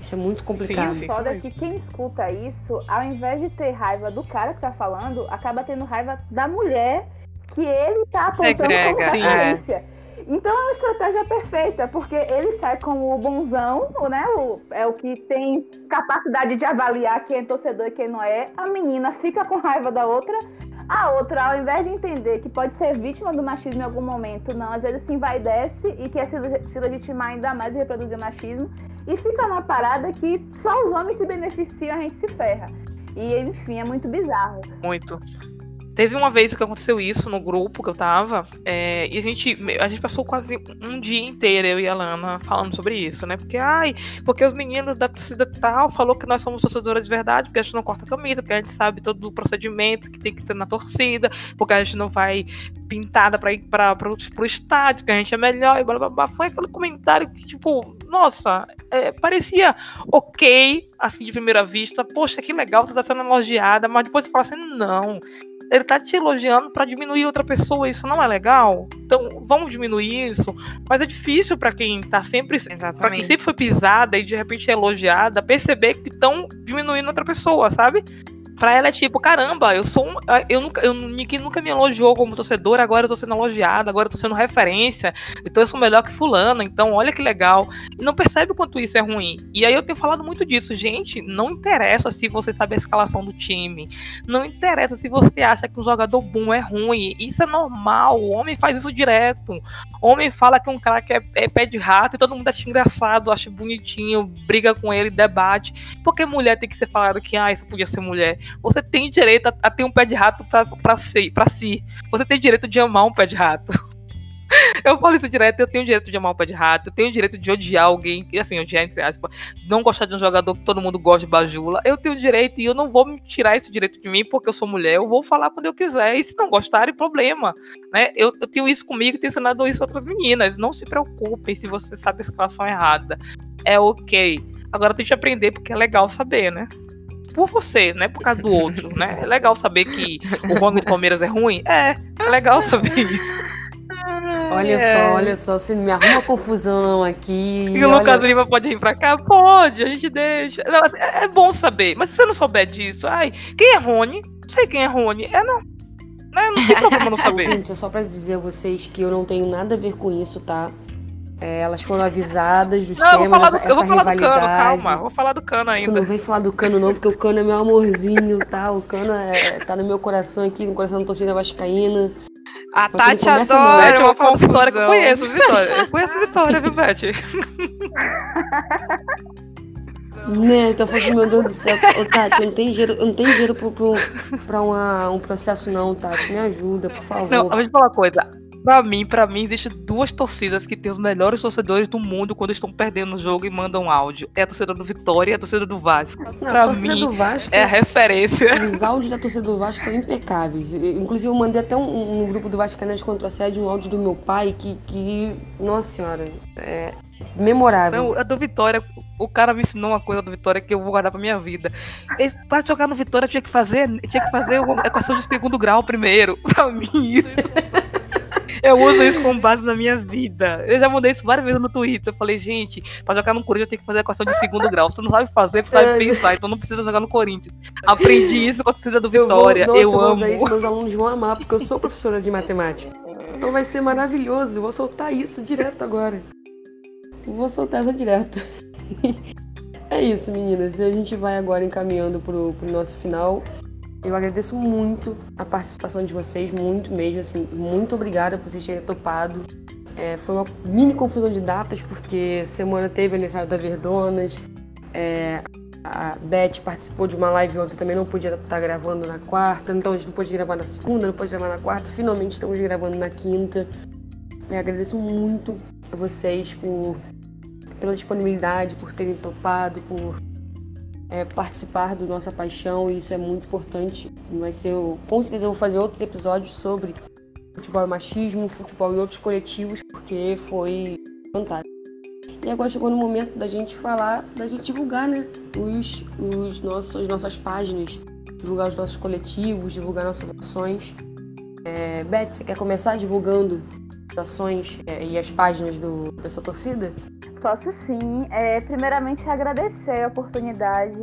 isso é muito complicado. Sim, sim, foda é que quem escuta isso, ao invés de ter raiva do cara que tá falando, acaba tendo raiva da mulher que ele tá apontando Segrega. como referência. É. Então é uma estratégia perfeita, porque ele sai como o bonzão, né? O, é o que tem capacidade de avaliar quem é torcedor e quem não é. A menina fica com raiva da outra. A outra, ao invés de entender que pode ser vítima do machismo em algum momento, não, às vezes se envaidece e quer se, legitimar ainda mais e reproduzir o machismo. E fica uma parada que só os homens se beneficiam, a gente se ferra. E enfim, é muito bizarro. Muito. Teve uma vez que aconteceu isso no grupo que eu tava, é, e a gente, a gente passou quase um dia inteiro, eu e a Lana, falando sobre isso, né? Porque, ai, porque os meninos da torcida tal falou que nós somos torcedoras de verdade, porque a gente não corta a camisa, porque a gente sabe todo o procedimento que tem que ter na torcida, porque a gente não vai pintada pra ir pra, pra, pro estádio, que a gente é melhor, e blá blá blá. Foi aquele comentário que, tipo, nossa, é, parecia ok, assim, de primeira vista, poxa, que legal, tu tá sendo elogiada, mas depois você fala assim, não ele tá te elogiando para diminuir outra pessoa, isso não é legal. Então, vamos diminuir isso. Mas é difícil para quem tá sempre, para quem sempre foi pisada e de repente é elogiada, perceber que estão diminuindo outra pessoa, sabe? Pra ela é tipo, caramba, eu sou um, eu nunca, eu, ninguém nunca me elogiou como torcedor, agora eu tô sendo elogiada, agora eu tô sendo referência, então eu sou melhor que fulana, então olha que legal. E não percebe o quanto isso é ruim. E aí eu tenho falado muito disso, gente, não interessa se você sabe a escalação do time, não interessa se você acha que um jogador bom é ruim, isso é normal, o homem faz isso direto. O homem fala que um cara que é, é pé de rato e todo mundo acha engraçado, acha bonitinho, briga com ele, debate. Porque mulher tem que ser falado que, ah, isso podia ser mulher. Você tem direito a, a ter um pé de rato para si, pra si. Você tem direito de amar um pé de rato. Eu falo isso direto, eu tenho o direito de amar um pé de rato, eu tenho o direito de odiar alguém, assim, odiar entre aspas, não gostar de um jogador que todo mundo gosta de bajula. Eu tenho o direito e eu não vou me tirar esse direito de mim porque eu sou mulher, eu vou falar quando eu quiser. E se não gostarem, problema. Né? Eu, eu tenho isso comigo e tenho ensinado isso a outras meninas. Não se preocupem se você sabe a escalação errada. É ok. Agora tem que aprender porque é legal saber, né? Por você, não é por causa do outro, né? É legal saber que o Rony do Palmeiras é ruim? É, é legal saber isso. Olha é. só, olha só, você me arruma confusão aqui. E o olha... Lucas Lima pode vir pra cá? Pode, a gente deixa. Não, é, é bom saber, mas se você não souber disso, ai, quem é Rony? Não sei quem é Rony. É não. Né? Não tem problema não saber. Gente, é só pra dizer a vocês que eu não tenho nada a ver com isso, tá? É, elas foram avisadas dos Não, eu vou temas, falar do, eu vou falar do cano, rivalidade. calma. eu Vou falar do cano Tu ainda. não vem falar do Cano não, porque o Cano é meu amorzinho, tá? O Cano é, tá no meu coração aqui, no coração da torcida vascaína. A Quando Tati adora eu uma Vitória que eu conheço, Vitória. Eu conheço Vitória, viu, Beth? Né, então eu falei assim, meu Deus do céu, ô Tati, eu não tenho dinheiro, eu não tenho dinheiro pro, pro, pra uma, um processo não, Tati, me ajuda, por favor. Não, eu vou te falar uma coisa. Pra mim, pra mim, existem duas torcidas que têm os melhores torcedores do mundo quando estão perdendo o jogo e mandam áudio. É a torcida do Vitória e a torcida do Vasco. Não, pra a torcida mim, Vasco, É a referência. os áudios da torcida do Vasco são impecáveis. Inclusive, eu mandei até um, um grupo do Vascaínas contra a sede um áudio do meu pai que, que nossa senhora, é memorável. Não, a do Vitória, o cara me ensinou uma coisa do Vitória que eu vou guardar pra minha vida. Pra jogar no Vitória tinha que fazer, tinha que fazer uma equação de segundo grau primeiro. Pra mim, isso. Eu uso isso como base na minha vida. Eu já mandei isso várias vezes no Twitter. Eu falei, gente, pra jogar no Corinthians eu tenho que fazer equação de segundo grau. Você não sabe fazer, você sabe É. pensar, então não precisa jogar no Corinthians. Aprendi isso com a torcida do Eu vou, Vitória. nossa, Eu, vou amo. usar isso, meus alunos vão amar, porque eu sou professora de matemática. Então vai ser maravilhoso. Eu vou soltar isso direto agora. Eu Vou soltar essa direto. É isso, meninas. E a gente vai agora encaminhando pro, pro nosso final. Eu agradeço muito a participação de vocês, muito mesmo, assim, muito obrigada por vocês terem topado. É, foi uma mini confusão de datas, porque semana teve aniversário da Verdonas, é, a Beth participou de uma live ontem, também não podia estar gravando na quarta, então a gente não pôde gravar na segunda, não pôde gravar na quarta, finalmente estamos gravando na quinta. Eu agradeço muito a vocês por, pela disponibilidade, por terem topado, por é, participar do Nossa Paixão, e isso é muito importante. Vai ser, com certeza eu vou fazer outros episódios sobre futebol e machismo, futebol e outros coletivos, porque foi fantástico. E agora chegou no momento da gente falar, da gente divulgar, né, os, os nossos, nossas páginas, divulgar os nossos coletivos, divulgar nossas ações. É, Beth, você quer começar divulgando as ações é, e as páginas do, da sua torcida? Posso sim. É, primeiramente, agradecer a oportunidade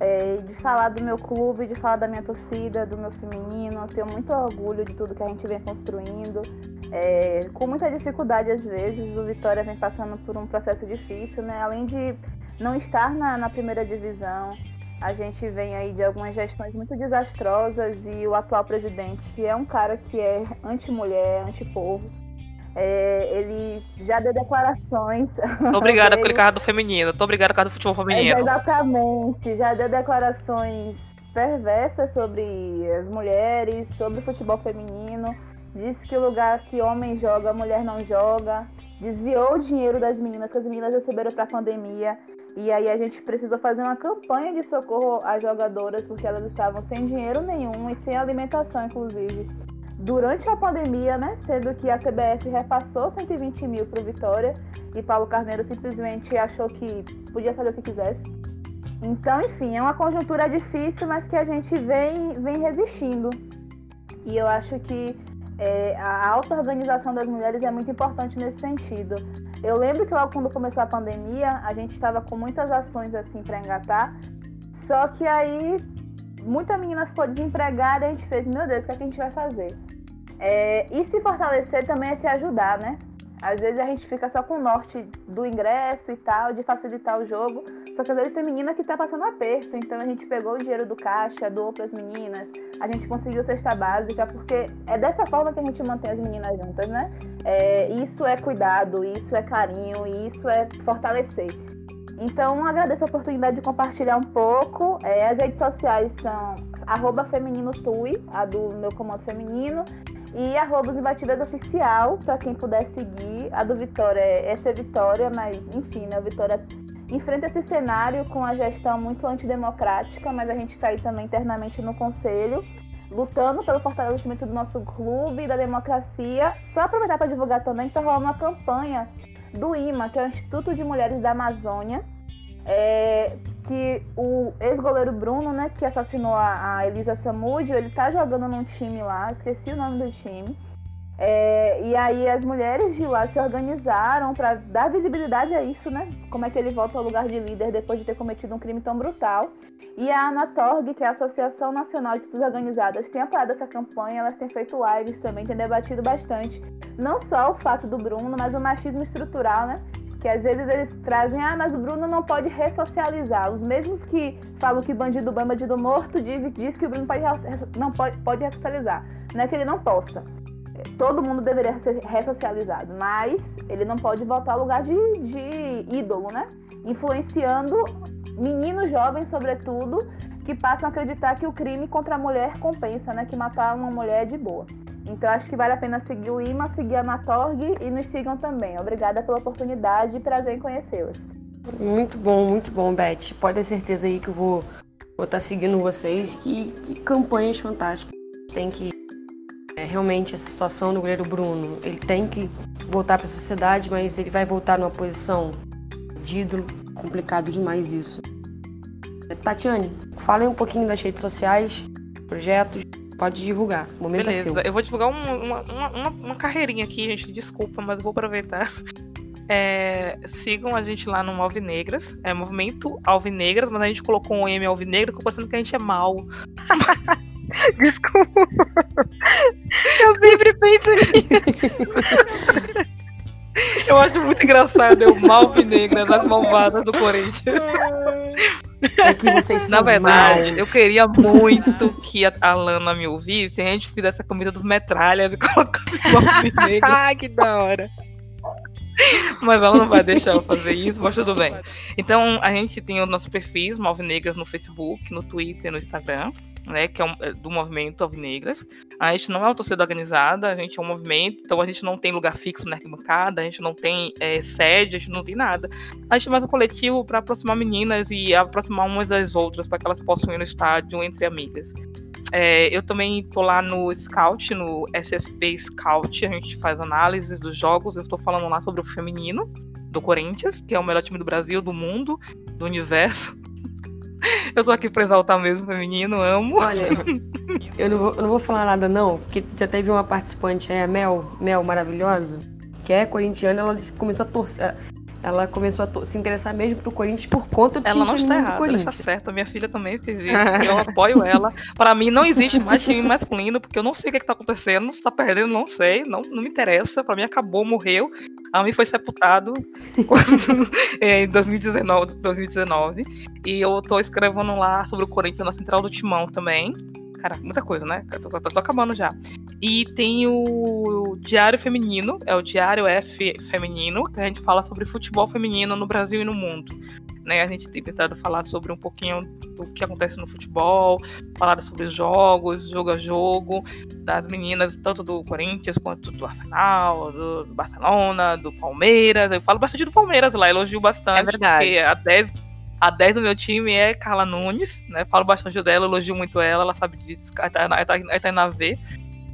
é, de falar do meu clube, de falar da minha torcida, do meu feminino. Tenho muito orgulho de tudo que a gente vem construindo. É, com muita dificuldade, às vezes, o Vitória vem passando por um processo difícil, né? Além de não estar na, na primeira divisão, a gente vem aí de algumas gestões muito desastrosas e o atual presidente é um cara que é anti-mulher, anti-povo. É, ele já deu declarações Tô obrigada pelo carro do feminino. Tô obrigada por causa do futebol É, feminino. exatamente, já deu declarações perversas sobre as mulheres, sobre o futebol feminino. Disse que o lugar que homem joga, mulher não joga. Desviou o dinheiro das meninas que as meninas receberam para a pandemia. E aí a gente precisou fazer uma campanha de socorro às jogadoras porque elas estavam sem dinheiro nenhum e sem alimentação, inclusive. Durante a pandemia, né? Sendo que a CBF repassou 120 mil para o Vitória e Paulo Carneiro simplesmente achou que podia fazer o que quisesse. Então, enfim, é uma conjuntura difícil, mas que a gente vem, vem resistindo. E eu acho que é, a auto-organização das mulheres é muito importante nesse sentido. Eu lembro que logo quando começou a pandemia, a gente estava com muitas ações assim para engatar, só que aí muita menina ficou desempregada e a gente fez, meu Deus, o que, é que a gente vai fazer? É, e se fortalecer também é se ajudar, né? Às vezes a gente fica só com o norte do ingresso e tal, de facilitar o jogo. Só que às vezes tem menina que tá passando aperto. Então a gente pegou o dinheiro do caixa, doou pras meninas. A gente conseguiu cesta básica, porque é dessa forma que a gente mantém as meninas juntas, né? É, isso é cuidado, isso é carinho, isso é fortalecer. Então agradeço a oportunidade de compartilhar um pouco. É, as redes sociais são arroba feminino tui, a do meu comando feminino e arroba imbatíveis oficial, para quem puder seguir. A do Vitória é essa é Vitória, mas enfim, né? O Vitória enfrenta esse cenário com a gestão muito antidemocrática, mas a gente está aí também internamente no conselho, lutando pelo fortalecimento do nosso clube e da democracia. Só aproveitar para divulgar também que está rolando uma campanha do IMA, que é o Instituto de Mulheres da Amazônia, é, que o ex-goleiro Bruno, né, que assassinou a, a Elisa Samúdio, ele tá jogando num time lá, esqueci o nome do time. É, e aí as mulheres de lá se organizaram para dar visibilidade a isso, né? Como é que ele volta ao lugar de líder depois de ter cometido um crime tão brutal. E a Anatorg, que é a Associação Nacional de Torcidas Organizadas, tem apoiado essa campanha, elas têm feito lives também, têm debatido bastante. Não só o fato do Bruno, mas o machismo estrutural, né? Que às vezes eles trazem, ah, mas o Bruno não pode ressocializar. Os mesmos que falam que bandido bom é bandido morto, diz, diz que o Bruno pode, não pode, pode ressocializar. Não é que ele não possa todo mundo deveria ser ressocializado, mas ele não pode voltar ao lugar de, de ídolo, né? Influenciando meninos jovens, sobretudo, que passam a acreditar que o crime contra a mulher compensa, né? Que matar uma mulher é de boa. Então acho que vale a pena seguir o IMA, seguir a Natorg e nos sigam também. Obrigada pela oportunidade e prazer em conhecê-las. Muito bom, muito bom, Beth. Pode ter certeza aí que eu vou estar tá seguindo vocês. Que, que campanhas fantásticas. Tem que é, realmente essa situação do goleiro Bruno, ele tem que voltar para a sociedade, mas ele vai voltar numa posição de ídolo. Complicado demais isso. Tatiane, fale um pouquinho das redes sociais, projetos, pode divulgar. O momento Beleza, é seu. eu vou divulgar uma, uma, uma, uma carreirinha aqui, gente, desculpa, mas vou aproveitar. É, sigam a gente lá no Alvinegras, é Movimento Alvinegras, mas a gente colocou um M Alvinegro, pensando que a gente é mal. Desculpa. Eu sempre penso nisso. Eu acho muito engraçado eu malvinegra das malvadas do Corinthians. É que vocês Na verdade, maus. eu queria muito que a, Lana me ouvisse e a gente fizesse a camisa dos metralhas e colocasse malvinegra. Ai, que da hora. Mas ela não vai deixar eu fazer isso, mas tudo bem. Então, a gente tem os nossos perfis Malvinegras no Facebook, no Twitter, no Instagram, né? Que é, um, é do movimento Alvinegras. A gente não é uma torcida organizada, a gente é um movimento, então a gente não tem lugar fixo na arquibancada, a gente não tem é, sede, a gente não tem nada. A gente faz um coletivo para aproximar meninas e aproximar umas das outras, para que elas possam ir no estádio entre amigas. É, eu também tô lá no Scout, no SSP Scout, a gente faz análises dos jogos. Eu estou falando lá sobre o feminino do Corinthians, que é o melhor time do Brasil, do mundo, do universo. Eu tô aqui pra exaltar mesmo o feminino, amo. Olha, eu não, vou, eu não vou falar nada não, porque já teve uma participante aí, a Mel, Mel maravilhosa, que é corintiana, ela começou a torcer. Ela começou a se interessar mesmo pro Corinthians por conta do Ela não está errada, ela está certa. Minha filha também fez isso. Eu apoio ela. Para mim, não existe mais time masculino, porque eu não sei o que, está acontecendo. Se tá perdendo, não sei. Não, não me interessa. Para mim, acabou, morreu. A mim foi sepultado quando, é, em 2019, 2019. E eu tô escrevendo lá sobre o Corinthians na Central do Timão também. Cara, muita coisa, né? Tô, tô- tô acabando já. E tem o Diário Feminino, é o Diário F Feminino, que a gente fala sobre futebol feminino no Brasil e no mundo. Né? A gente tem tentado falar sobre um pouquinho do que acontece no futebol, falar sobre os jogos, jogo a jogo, das meninas, tanto do Corinthians quanto do Arsenal, do, do Barcelona, do Palmeiras. Eu falo bastante do Palmeiras lá, elogio bastante, É verdade. porque a 10 a 10 do meu time é Carla Nunes, né? Falo bastante dela, elogio muito ela, ela sabe disso, a Tainá- a Tainá- a Tainá vê.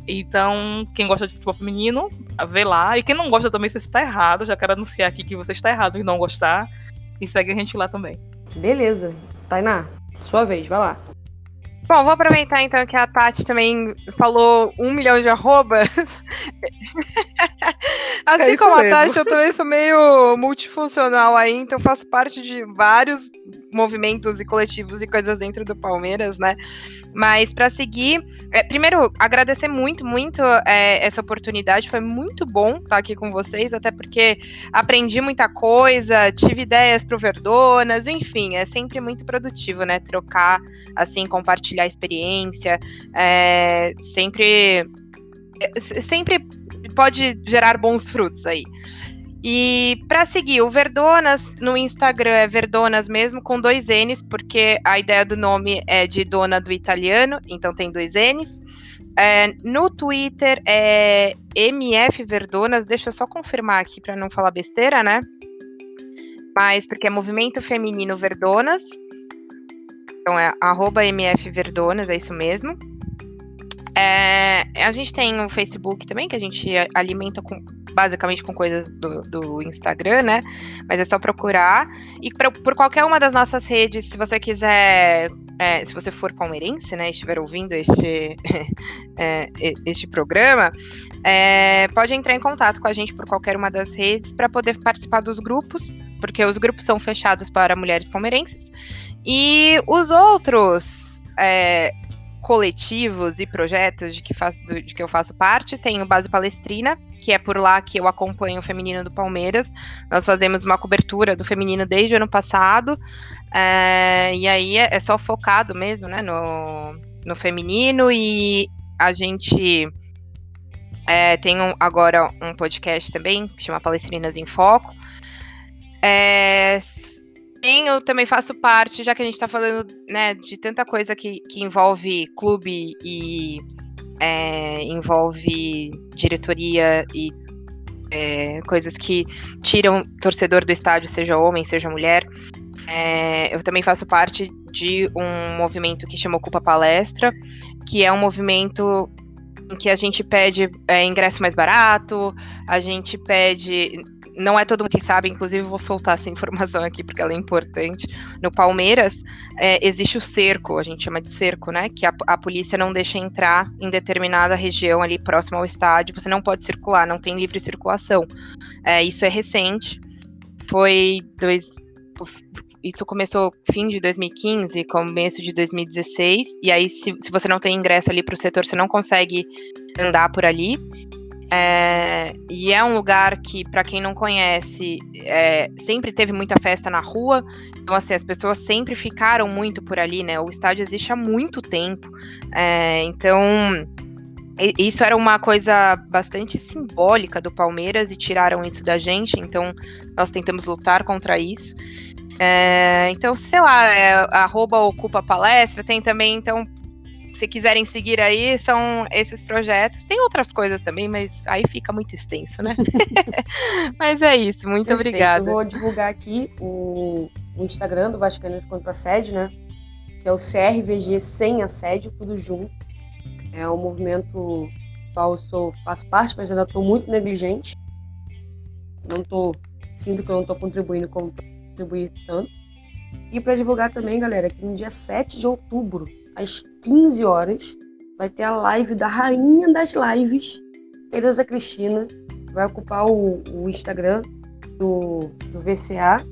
Então, quem gosta de futebol feminino, vê lá. E quem não gosta também, você está errado. Já quero anunciar aqui que você está errado em não gostar. E segue a gente lá também. Beleza. Tainá, sua vez, vai lá. Bom, vou aproveitar então que a Tati também falou um milhão de arrobas. assim É como a. Tati, eu também sou meio multifuncional aí, então faço parte de vários movimentos e coletivos e coisas dentro do Palmeiras, né? Mas para seguir, é, primeiro agradecer muito, muito é, essa oportunidade. Foi muito bom estar aqui com vocês, até porque aprendi muita coisa, tive ideias pro Verdonas, enfim, é sempre muito produtivo, né? Trocar assim, compartilhar experiência, é, sempre, é, sempre pode gerar bons frutos aí. E para seguir, o Verdonas no Instagram é Verdonas mesmo, com dois N's, porque a ideia do nome é de dona do italiano, então tem dois N's. É, no Twitter é MF Verdonas, deixa eu só confirmar aqui para não falar besteira, né? Mas porque é Movimento Feminino Verdonas. Então é arroba MF Verdonas, é isso mesmo. É, a gente tem o Facebook também, que a gente alimenta com basicamente com coisas do, do Instagram, né? Mas é só procurar. E pra, por qualquer uma das nossas redes, se você quiser é, se você for palmeirense, né, estiver ouvindo este, é, este programa, é, pode entrar em contato com a gente por qualquer uma das redes para poder participar dos grupos, porque os grupos são fechados para mulheres palmeirenses. E os outros é, coletivos e projetos de que, faz, de que eu faço parte. Tem o Base Palestrina, que é por lá que eu acompanho o feminino do Palmeiras. Nós fazemos uma cobertura do feminino desde o ano passado. É, e aí é, é, só focado mesmo né, no, no feminino. E a gente é, tem um, agora um podcast também, que chama Palestrinas em Foco. É, Sim, eu também faço parte, já que a gente está falando né, de tanta coisa que, que envolve clube e é, envolve diretoria e é, coisas que tiram torcedor do estádio, seja homem, seja mulher. É, eu também faço parte de um movimento que chama Ocupa Palestra, que é um movimento em que a gente pede é, ingresso mais barato, a gente pede não é todo mundo que sabe, inclusive vou soltar essa informação aqui porque ela é importante. No Palmeiras é, existe o cerco, a gente chama de cerco, né? Que a, a, polícia não deixa entrar em determinada região ali próxima ao estádio. Você não pode circular, não tem livre circulação. É, isso é recente. Foi dois. Isso começou fim de 2015, começo de 2016. E aí, se, se você não tem ingresso ali para o setor, você não consegue andar por ali. É, e é um lugar que, para quem não conhece, é, sempre teve muita festa na rua. Então, assim, as pessoas sempre ficaram muito por ali, né? O estádio existe há muito tempo. É, então, isso era uma coisa bastante simbólica do Palmeiras e tiraram isso da gente. Então, nós tentamos lutar contra isso. É, então, sei lá, é, arroba ocupa palestra, tem também, então, se quiserem seguir aí, são esses projetos. Tem outras coisas também, mas aí fica muito extenso, né? mas é isso, muito Perfeito. obrigada. Eu vou divulgar aqui o, o Instagram do Vascaínos contra Assédio, né? Que é o CRVG Sem Assédio, tudo junto. É um movimento do qual eu sou, faço parte, mas ainda estou muito negligente. Não tô, sinto que eu não estou contribuindo como contribuir tanto. E para divulgar também, galera, que no dia 7 de outubro às 15 horas, vai ter a live da rainha das lives, Tereza Cristina, vai ocupar o, o Instagram do, do VCA.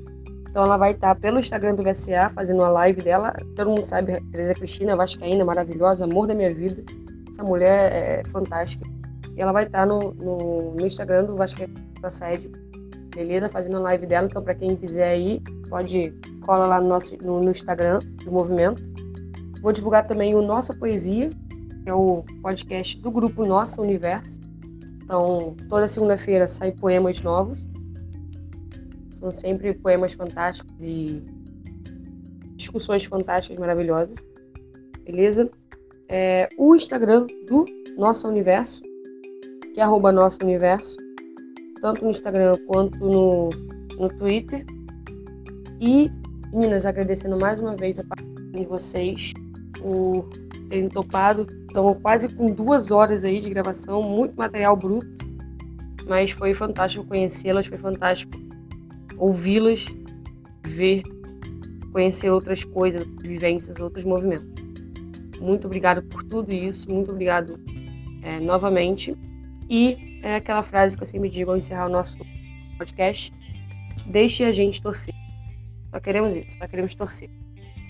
Então ela vai estar pelo Instagram do VCA fazendo uma live dela. Todo mundo sabe, Tereza Cristina, vascaína, maravilhosa, amor da minha vida. Essa mulher é fantástica. E ela vai estar no, no, no Instagram do Vascaína Sede, beleza? Fazendo a live dela. Então, para quem quiser ir, pode cola lá no, nosso, no, no Instagram do movimento. Vou divulgar também o Nossa Poesia, que é o podcast do grupo Nossa Universo. Então, toda segunda-feira sai poemas novos. São sempre poemas fantásticos e discussões fantásticas, maravilhosas. Beleza? É, o Instagram do Nossa Universo, que é arroba Nossa Universo, tanto no Instagram quanto no, no Twitter. E, meninas, agradecendo mais uma vez a participação de vocês por terem topado. Estamos quase com duas horas aí de gravação, muito material bruto, mas foi fantástico conhecê-las, foi fantástico ouvi-las, ver, conhecer outras coisas, vivências, outros movimentos. Muito obrigado por tudo isso, muito obrigado é, novamente. E é aquela frase que eu sempre digo ao encerrar o nosso podcast: deixe a gente torcer. Só queremos isso, só queremos torcer.